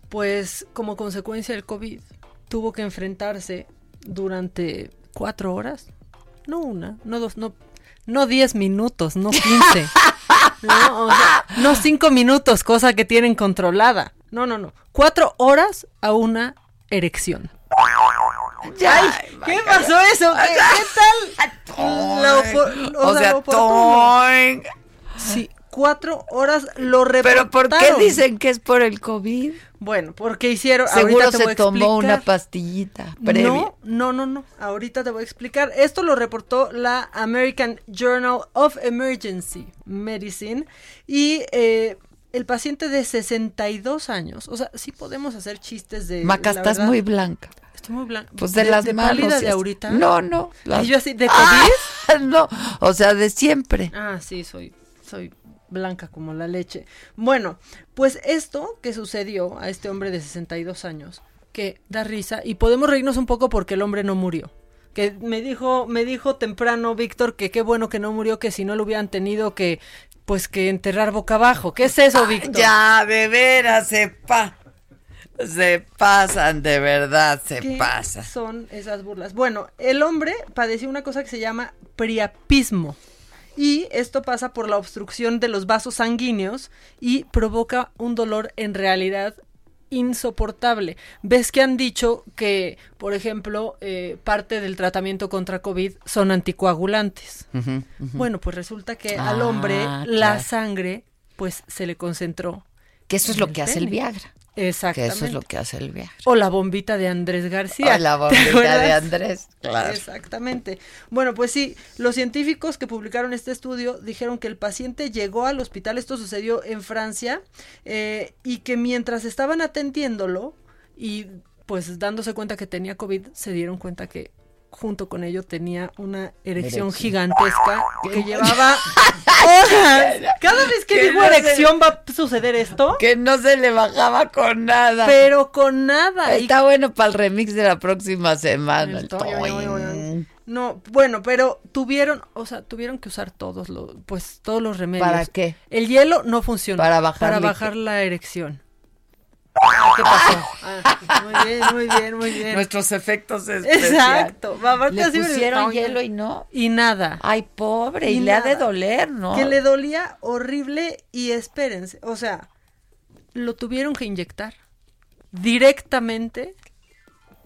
pues como consecuencia del COVID, tuvo que enfrentarse durante cuatro horas. No una, no dos, no, no diez minutos, no quince. no, o sea, no cinco minutos, cosa que tienen controlada. No, no, no. Cuatro horas a una erección. Ay, ¿Qué pasó eso? ¿Qué, qué tal? Lo O sea, lo. Sí, cuatro horas lo Pero ¿por qué reportaron. dicen que es por el COVID? Bueno, porque hicieron. Seguro ahorita te voy se a tomó una pastillita previa. No, no, no, no. Ahorita te voy a explicar. Esto lo reportó la American Journal of Emergency Medicine. Y eh, el paciente de 62 años. O sea, sí podemos hacer chistes de. Maca, estás verdad. muy blanca. Estoy muy blanca. Pues de, las manos. de ahorita? No, no. Y yo así, ¿de Ah, COVID? no, o sea, de siempre. Ah, sí, soy, soy blanca como la leche. Bueno, pues esto que sucedió a este hombre de 62 años, que da risa, y podemos reírnos un poco porque el hombre no murió. Que me dijo, me dijo temprano Víctor que qué bueno que no murió, que si no lo hubieran tenido que, pues que enterrar boca abajo. ¿Qué es eso, Víctor? Ya, de veras, se pa. Se pasan, de verdad, se ¿Qué pasan. son esas burlas? Bueno, el hombre padeció una cosa que se llama priapismo. Y esto pasa por la obstrucción de los vasos sanguíneos y provoca un dolor en realidad insoportable. Ves que han dicho que, por ejemplo, eh, parte del tratamiento contra COVID son anticoagulantes. Bueno, pues resulta que al hombre Ah, la claro. sangre, pues se le concentró. Que eso es lo que hace el pene. Viagra. Que Exactamente. eso es lo que hace el Viagra. O la bombita de Andrés García. O la ¿te bombita de? Andrés, claro. Exactamente. Bueno, pues sí, los científicos que publicaron este estudio dijeron que el paciente llegó al hospital, esto sucedió en Francia, eh, y que mientras estaban atendiéndolo y pues dándose cuenta que tenía COVID, se dieron cuenta que junto con ello tenía una erección Erección. gigantesca que llevaba horas. Cada vez que Que digo no erección va a suceder esto. Que no se le bajaba con nada. Pero con nada. Y- Está bueno para el remix de la próxima semana. El toy. No, bueno, pero tuvieron, o sea, tuvieron que usar todos los, pues todos los remedios. ¿Para qué? El hielo no funciona. Para bajar Para bajar la erección. ¿Qué pasó? Ah, muy bien, muy bien, muy bien. Nuestros efectos especiales. Exacto. Va, Le así me- pusieron no, hielo y no. Y nada. Ay, pobre, y, Y le ha de doler, ¿no? Que le dolía horrible y espérense, o sea, lo tuvieron que inyectar directamente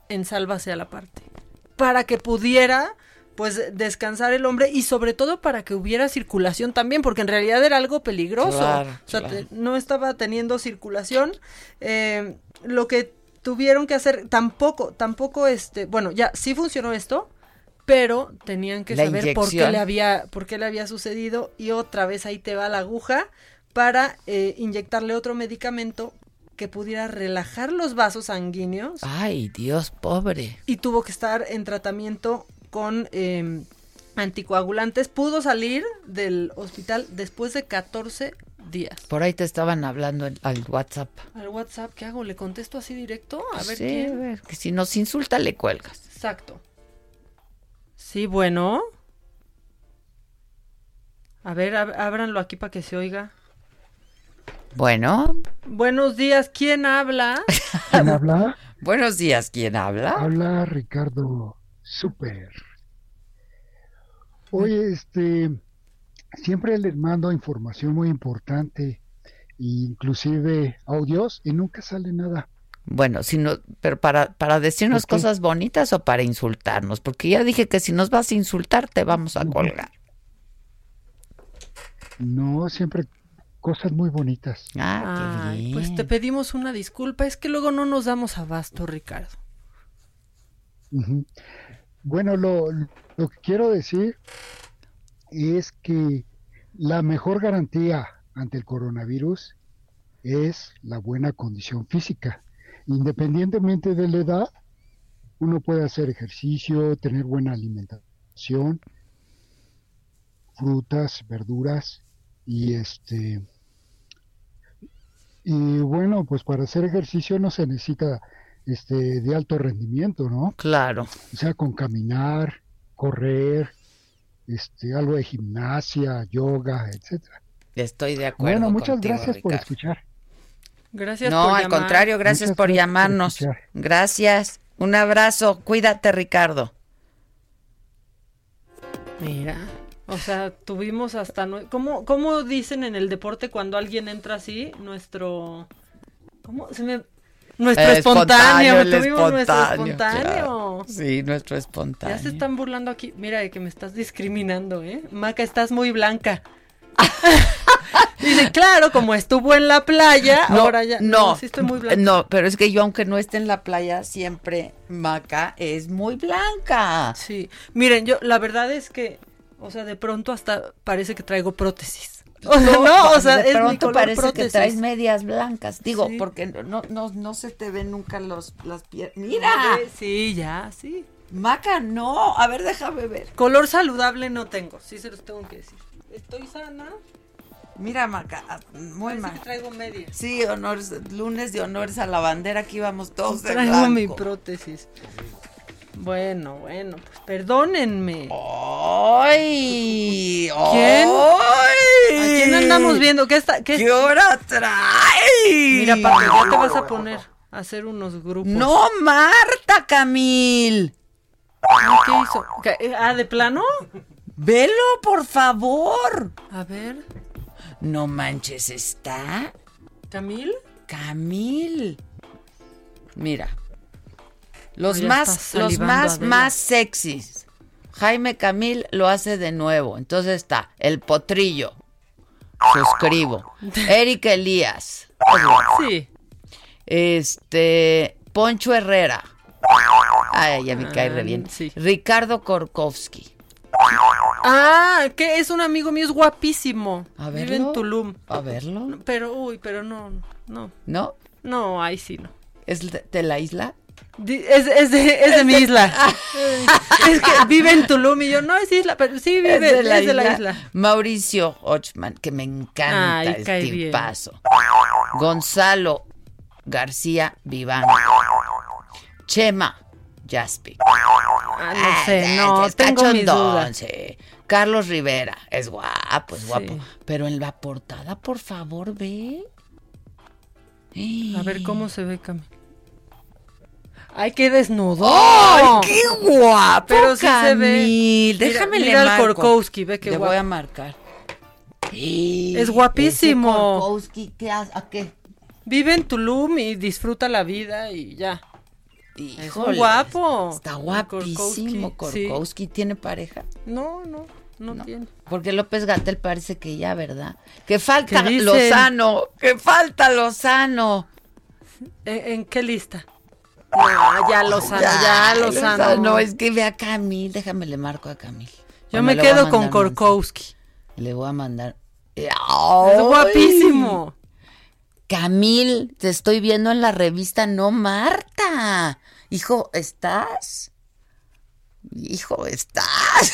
en Sálvase a la parte para que pudiera pues descansar el hombre y sobre todo para que hubiera circulación también porque en realidad era algo peligroso Claro, o sea claro. te- no estaba teniendo circulación eh, lo que tuvieron que hacer tampoco tampoco este bueno ya sí funcionó esto pero tenían que La saber por qué le había por qué le había sucedido y otra vez ahí te va la aguja para eh, inyectarle otro medicamento que pudiera relajar los vasos sanguíneos Ay, Dios, pobre. y tuvo que estar en tratamiento con eh, anticoagulantes. Pudo salir del hospital después de 14 días. Por ahí te estaban hablando en- al WhatsApp. Al WhatsApp, ¿qué hago? ¿Le contesto así directo? A ver sí, quién. a ver, que si nos insulta le cuelgas. Exacto. Sí, bueno. A ver, ab- ábranlo aquí para que se oiga. Bueno, Buenos días, ¿quién habla? ¿Quién habla? buenos días, ¿quién habla? Habla Ricardo Super. Oye, este, siempre les mando información muy importante, inclusive audios, y nunca sale nada. Bueno, si no, pero para, para decirnos cosas bonitas o para insultarnos, porque ya dije que si nos vas a insultar te vamos a colgar. No, siempre cosas muy bonitas. Ah, Ay, pues te pedimos una disculpa, es que luego no nos damos abasto, Ricardo. Bueno, lo, lo que quiero decir es que la mejor garantía ante el coronavirus es la buena condición física. Independientemente de la edad, uno puede hacer ejercicio, tener buena alimentación, frutas, verduras y este y bueno, pues para hacer ejercicio no se necesita este de alto rendimiento, ¿no? Claro. O sea, con caminar, correr, este algo de gimnasia, yoga, etcétera. Estoy de acuerdo. Bueno, muchas contigo, gracias por escuchar. Gracias No, por al llamar. contrario, gracias Muchas por gracias llamarnos. gracias. Un abrazo. Cuídate, Ricardo. Mira, o sea, tuvimos hasta... ¿Cómo, ¿Cómo dicen en el deporte cuando alguien entra así? Nuestro... ¿Cómo se me...? Nuestro El espontáneo, el tuvimos nuestro espontáneo, claro. Sí, nuestro espontáneo. Ya se están burlando aquí. Mira de que me estás discriminando, ¿eh? Maca, estás muy blanca. Dice, claro, como estuvo en la playa, ahora ya... No, sí estoy muy blanca. no, pero es que yo aunque no esté en la playa, siempre Maca es muy blanca. Sí, miren, yo la verdad es que, o sea, de pronto hasta parece que traigo prótesis. O sea, no, o sea, de es mi pronto color parece prótesis. que traes medias blancas. Digo, Sí. porque no, no, no se te ven nunca los, las piernas. ¡Mira! Sí, ya, sí. Maca, no. A ver, déjame ver. Color saludable no tengo, sí se los tengo que decir. Estoy sana. Mira, Maca, ah, muy mal. traigo medias. Sí, honores, lunes de honores a la bandera, aquí vamos todos de Traigo blanco. mi prótesis. Bueno, bueno, pues perdónenme. ¡Ay! ¿Quién? ¡Ay! ¿A quién andamos viendo? ¿Qué está? ¿Qué, ¿Qué hora trae? Mira, Paco, ya te vas a poner a hacer unos grupos. No, Marta Camil. ¿Qué hizo? ¿Qué- Ah, ¿de plano? Velo, por favor. A ver, No manches, está Camil. Camil. Mira. Los más, los más, más sexys. Jaime Camil lo hace de nuevo. Entonces está El Potrillo. Suscribo. Eric Elías. Sí. Este. Poncho Herrera. Ay, ya me cae re Ah, bien. sí. Ricardo Korkowski. Ah, que es un amigo mío, es guapísimo. A Vive verlo. en Tulum. A verlo. Pero, uy, pero no, no. ¿No? No, ahí sí no. ¿Es de la isla? Es, es de, es de mi isla. Eh, es que vive en Tulum y yo, no es isla, pero sí vive, es de la, isla. Mauricio Ochman, que me encanta Ay, este bien. paso. Gonzalo García Viván. Chema Jaspi. Ah, no sé, no, es tengo mis dudas. sí. Carlos Rivera, es guapo, es guapo. Sí. Pero en la portada, por favor, ve. A ver cómo se ve, Cami. Ay, qué desnudo. ¡Ay, qué guapo! Pero sí se ve. Camil! Mira, Déjame mira le. Korkowski, ve qué Le guapo. voy a marcar. Es guapísimo. Korkowski, ¿qué hace? ¿A qué? Vive en Tulum y disfruta la vida y ya. es un guapo. Está guapísimo. Korkowski, Korkowski tiene pareja. sí. No, no, no, tiene. Porque López Gatel parece que ya, ¿verdad? Que falta. Lozano. Que falta Lozano. ¿En, en qué lista? No, ya Lozano, ya, Lozano. No, es que ve a Camil. Déjame le marco a Camil. Yo Bueno, me quedo con Korkowski. Le voy a mandar. Es ¡Ay! guapísimo. Camil, te estoy viendo en la revista No Marta. Hijo, ¿estás? Hijo, ¿estás?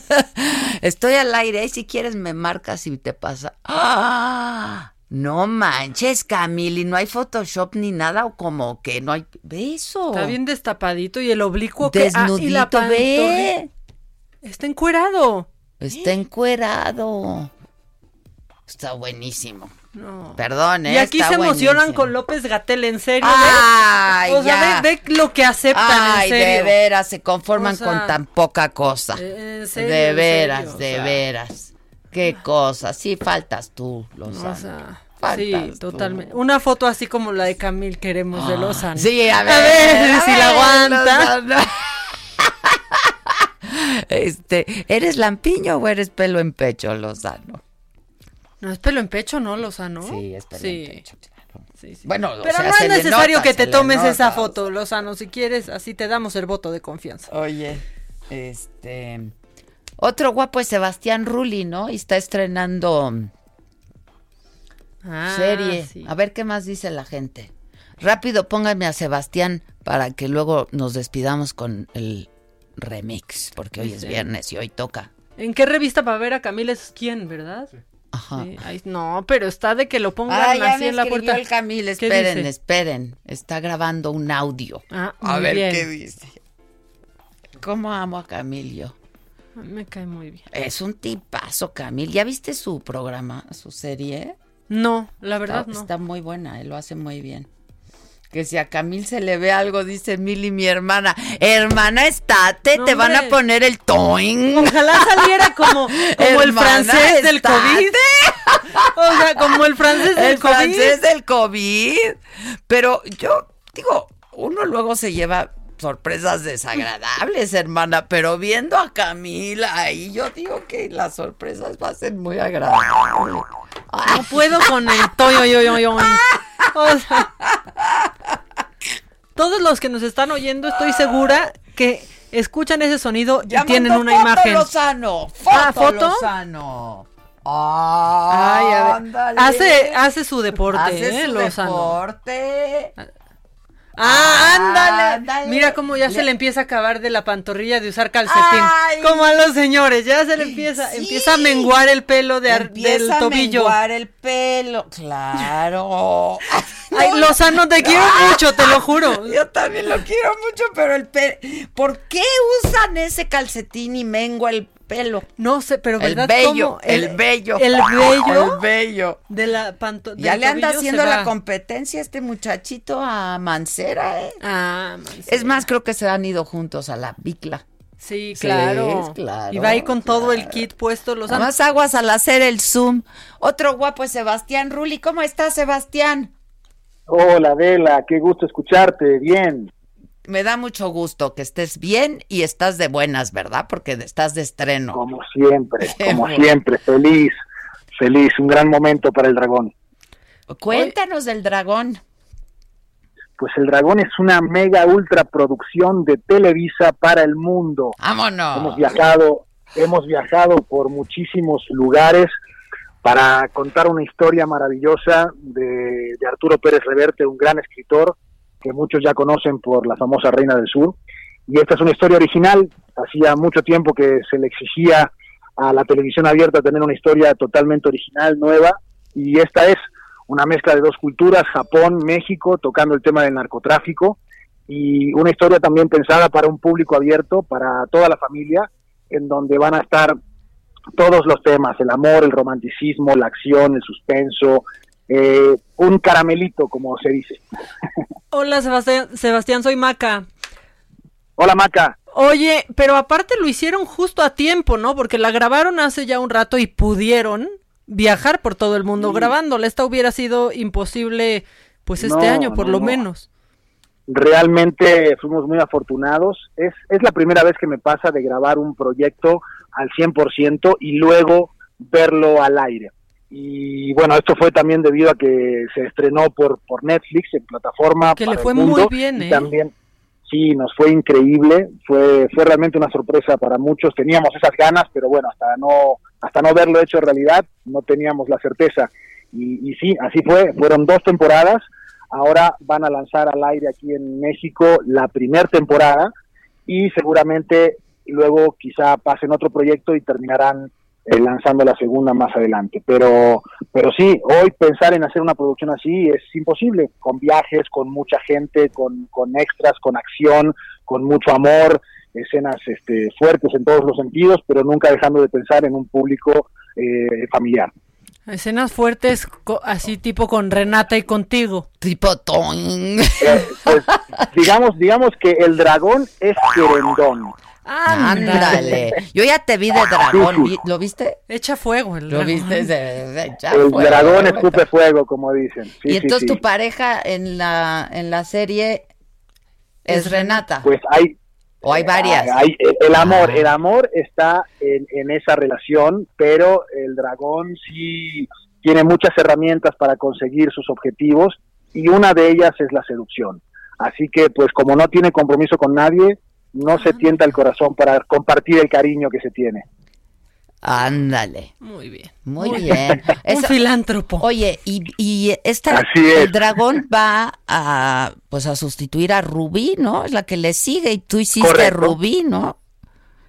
Estoy al aire, ¿eh? si quieres me marcas y te pasa. ¡Ah! No manches, Camil, y no hay Photoshop ni nada, o como que no hay. Ve eso. Está bien destapadito y el oblicuo que ah, y la Desnudito, ve. Está encuerado. Está encuerado. Está buenísimo. No. Perdón, ¿eh? Y aquí Está se emocionan con López Gatel, en serio. Ay, ¿ves? O sea, ya. ve, ve lo que aceptan, Ay, en serio. de veras, se conforman O sea, con tan poca cosa. eh, en serio, de en veras, o de sea. veras. Qué cosa. Sí, faltas tú, O Lozano. sea, Faltas sí, tú. totalmente. Una foto así como la de Camil queremos de Lozano. Sí, a ver. A ver si a la aguanta. Este, ¿eres lampiño o eres pelo en pecho, Lozano? No es pelo en pecho, ¿no, Lozano? Sí, es pelo Sí. en pecho, claro. Sí, sí. Bueno, o Pero sea, no es necesario nota, que te tomes nota, esa o foto, Lozano. Si quieres, así te damos el voto de confianza. Oye, este. Otro guapo es Sebastián Rulli, ¿no? Y está estrenando Ah, serie. sí. A ver qué más dice la gente. Rápido, pónganme a Sebastián para que luego nos despidamos con el remix, porque hoy es viernes y hoy toca. ¿En qué revista para ver a Camila es quién, verdad? Ajá. Sí, ahí- no, pero está de que lo pongan Ah, ya así me en la puerta. el Camil, ¿Qué esperen, dice? esperen. Está grabando un audio. Ah, a ver bien. qué dice. ¿Cómo amo a Camil yo? Me cae muy bien. Es un tipazo, Camil. ¿Ya viste su programa, su serie? No, la verdad está, no. Está muy buena, él lo hace muy bien. Que si a Camil se le ve algo, dice Mili, mi hermana. Hermana, estate, No, te van a poner el toing. Ojalá saliera como, como el francés del estate. COVID. O sea, como el francés del el COVID. francés del COVID. Pero yo digo, uno luego se lleva sorpresas desagradables, hermana, pero viendo a Camila ahí, yo digo que las sorpresas van a ser muy agradables. No puedo con el toyo, yo, yo, yo. O sea, todos los que nos están oyendo, estoy segura que escuchan ese sonido y Ya tienen mandó una foto, imagen. Lozano, foto, Ah, ¿foto? Lozano. Ay, a ver. Ándale. Hace, hace su deporte, Hace ¿eh? su Lozano. deporte. Ah, ándale. Ándale. Mira cómo ya Le- se le empieza a acabar de la pantorrilla de usar calcetín. Ay. Como a los señores, ya se le empieza, Sí. empieza a menguar el pelo de del a tobillo. menguar el pelo. Claro. Ay, Lozano, te quiero mucho, te lo juro. Yo también lo quiero mucho, pero el pelo. ¿Por qué usan ese calcetín y mengua el pelo? No sé, pero El ¿verdad? bello, cómo el bello. El bello. El bello. De la panto Ya le anda haciendo la competencia este muchachito a Mancera, ¿eh? Ah, Mancera. Es más, creo que se han ido juntos a la bicla. Sí, Sí, claro. claro, Y va ahí con todo el kit puesto, Lozano. Más aguas al hacer el Zoom. Otro guapo es Sebastián Rulli. ¿Cómo estás, Sebastián? Hola, Adela, qué gusto escucharte. Bien. Me da mucho gusto que estés bien y estás de buenas, ¿verdad? Porque estás de estreno. Como siempre, como siempre, feliz, feliz, un gran momento para el dragón. Cuéntanos del dragón. Pues el dragón es una mega ultra producción de Televisa para el mundo. Vámonos. Hemos viajado, hemos viajado por muchísimos lugares para contar una historia maravillosa de, de Arturo Pérez Reverte, un gran escritor que muchos ya conocen por la famosa Reina del Sur. Y esta es una historia original. Hacía mucho tiempo que se le exigía a la televisión abierta tener una historia totalmente original, nueva, y esta es una mezcla de dos culturas, Japón, México, tocando el tema del narcotráfico, y una historia también pensada para un público abierto, para toda la familia, en donde van a estar todos los temas, el amor, el romanticismo, la acción, el suspenso, eh, un caramelito, como se dice. Hola Sebastián, Sebastián, soy Maca. Hola Maca. Oye, pero aparte lo hicieron justo a tiempo, ¿no? Porque la grabaron hace ya un rato y pudieron viajar por todo el mundo grabándola. Esta hubiera sido imposible, pues este año por lo menos. Realmente fuimos muy afortunados. Es, es la primera vez que me pasa de grabar un proyecto al 100% y luego verlo al aire. Y bueno, esto fue también debido a que se estrenó por, por Netflix en plataforma. Que le fue muy bien, ¿eh? También, sí, nos fue increíble. Fue, fue realmente una sorpresa para muchos. Teníamos esas ganas, pero bueno, hasta no, hasta no verlo hecho realidad, no teníamos la certeza. Y, y sí, así fue. Fueron dos temporadas. Ahora van a lanzar al aire aquí en México la primera temporada y seguramente luego quizá pasen otro proyecto y terminarán eh, lanzando la segunda más adelante. Pero, pero sí, hoy pensar en hacer una producción así es imposible, con viajes, con mucha gente, con, con extras, con acción, con mucho amor, escenas este, fuertes en todos los sentidos, pero nunca dejando de pensar en un público eh, familiar. Escenas fuertes, así tipo con Renata y contigo. Tipo ton. Eh, pues, digamos, digamos que el dragón es querendón. Ándale. Yo ya te vi de dragón. ¿Lo viste? Echa fuego el ¿Lo dragón. viste? Se- echa El fuego. dragón escupe fuego, como dicen. Sí, y sí, entonces sí. tu pareja en la en la serie es Renata. Pues hay o hay varias. Hay- el, el amor, Ah. el amor está en, en esa relación, pero el dragón sí tiene muchas herramientas para conseguir sus objetivos y una de ellas es la seducción. Así que, pues como no tiene compromiso con nadie, no se tienta el corazón para compartir el cariño que se tiene. Ándale. Muy bien. Muy, bien. Un filántropo. Oye, y, y esta, es. el dragón va a, pues a sustituir a Rubí, ¿no? Es la que le sigue y tú hiciste Correcto. Rubí, ¿no?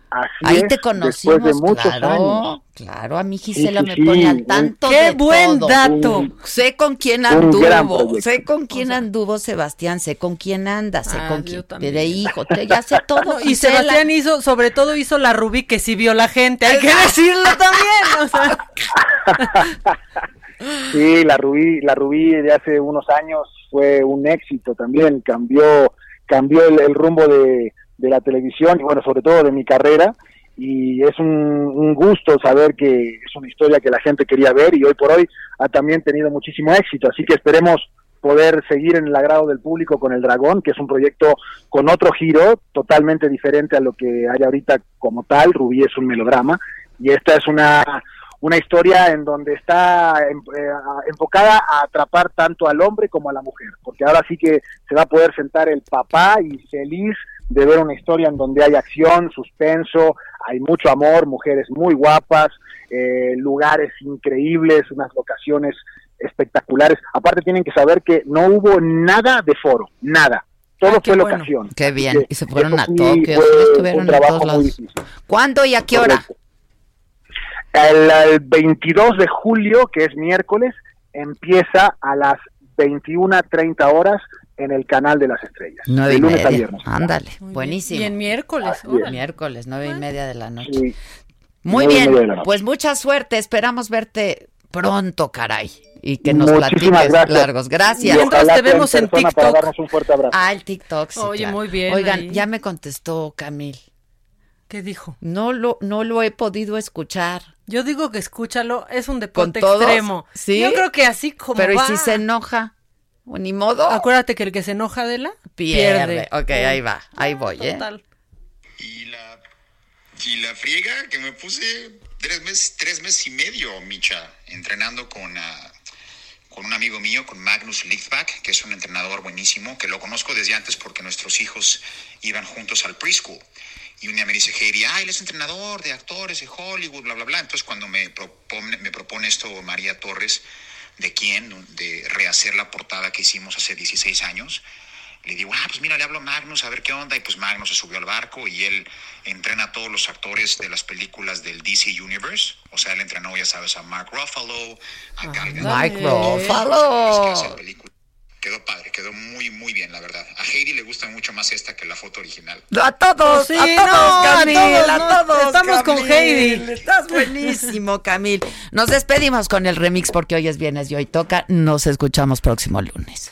Así Ahí es, te conocimos, después de muchos claro, años. claro, a mí Gisela sí, me sí, pone al tanto ¡Qué de buen todo. dato! Un- Sé con quién anduvo, sé con quién anduvo Sebastián, sé con quién anda, sé Ah, con quién también. de hijo, te- ya sé todo. No, y. Sebastián hizo, sobre todo hizo la Rubí que sí vio la gente, hay que decirlo también. O sea, Sí, la Rubí, la Rubí de hace unos años fue un éxito también, cambió, cambió el, el rumbo de, de la televisión y bueno, sobre todo de mi carrera. Y es un, un gusto saber que es una historia que la gente quería ver y hoy por hoy ha también tenido muchísimo éxito, así que esperemos poder seguir en el agrado del público con El Dragón, que es un proyecto con otro giro totalmente diferente a lo que hay ahorita como tal, Rubí es un melodrama y esta es una una historia en donde está em- eh, enfocada a atrapar tanto al hombre como a la mujer, porque ahora sí que se va a poder sentar el papá y feliz de ver una historia en donde hay acción, suspenso, hay mucho amor, mujeres muy guapas, eh, lugares increíbles, unas locaciones espectaculares. Aparte tienen que saber que no hubo nada de foro, nada. Todo Ah, qué fue bueno. locación. Qué bien, y se fueron eso a Tokio, fue estuvieron un en trabajo todos muy lados. ¿Cuándo y a qué hora? El, el 22 de julio, que es miércoles, empieza a las 21.30 horas en el canal de las estrellas. Nueve de y lunes a media. viernes. Ándale, buenísimo. Y en miércoles. Órale. Miércoles, nueve y media de la noche. Sí. Muy nueve y bien, noche. pues mucha suerte. Esperamos verte pronto, caray. Y que nos Muchísimas platiques gracias. largos. Gracias. Y Mientras te vemos en Para TikTok. darnos un fuerte abrazo. Ah, el TikTok. sí, Oye, claro. muy bien Oigan, ahí. ya me contestó Camil. ¿Qué dijo? No lo, no lo he podido escuchar. Yo digo que escúchalo, es un deporte ¿Con todos? extremo. ¿Sí? Yo creo que así como Pero ¿y va. si se enoja? Ni modo. Acuérdate que el que se enoja de la pierde. Ok, ahí va, ahí voy, ¿eh? Total. Y la, y la friega que me puse tres meses, tres meses y medio, Micha, entrenando con, uh, con un amigo mío, con Magnus Lichtbach, que es un entrenador buenísimo, que lo conozco desde antes porque nuestros hijos iban juntos al preschool. Y un día me dice Heidi, ah, él es entrenador de actores de Hollywood, bla, bla, bla. Entonces cuando me propone, me propone esto María Torres, ¿de quién? De rehacer la portada que hicimos hace 16 años. Le digo, ah, pues mira, le hablo a Magnus a ver qué onda. Y pues Magnus se subió al barco y él entrena a todos los actores de las películas del DC Universe. O sea, él entrenó, ya sabes, a Mark Ruffalo, a Gal Mike Ruffalo. Quedó padre, quedó muy, muy bien, la verdad. A Heidi le gusta mucho más esta que la foto original. A todos, a todos, Camil, a todos. Estamos con Heidi. Estás buenísimo, Camil. Nos despedimos con el remix porque hoy es viernes y hoy toca. Nos escuchamos próximo lunes.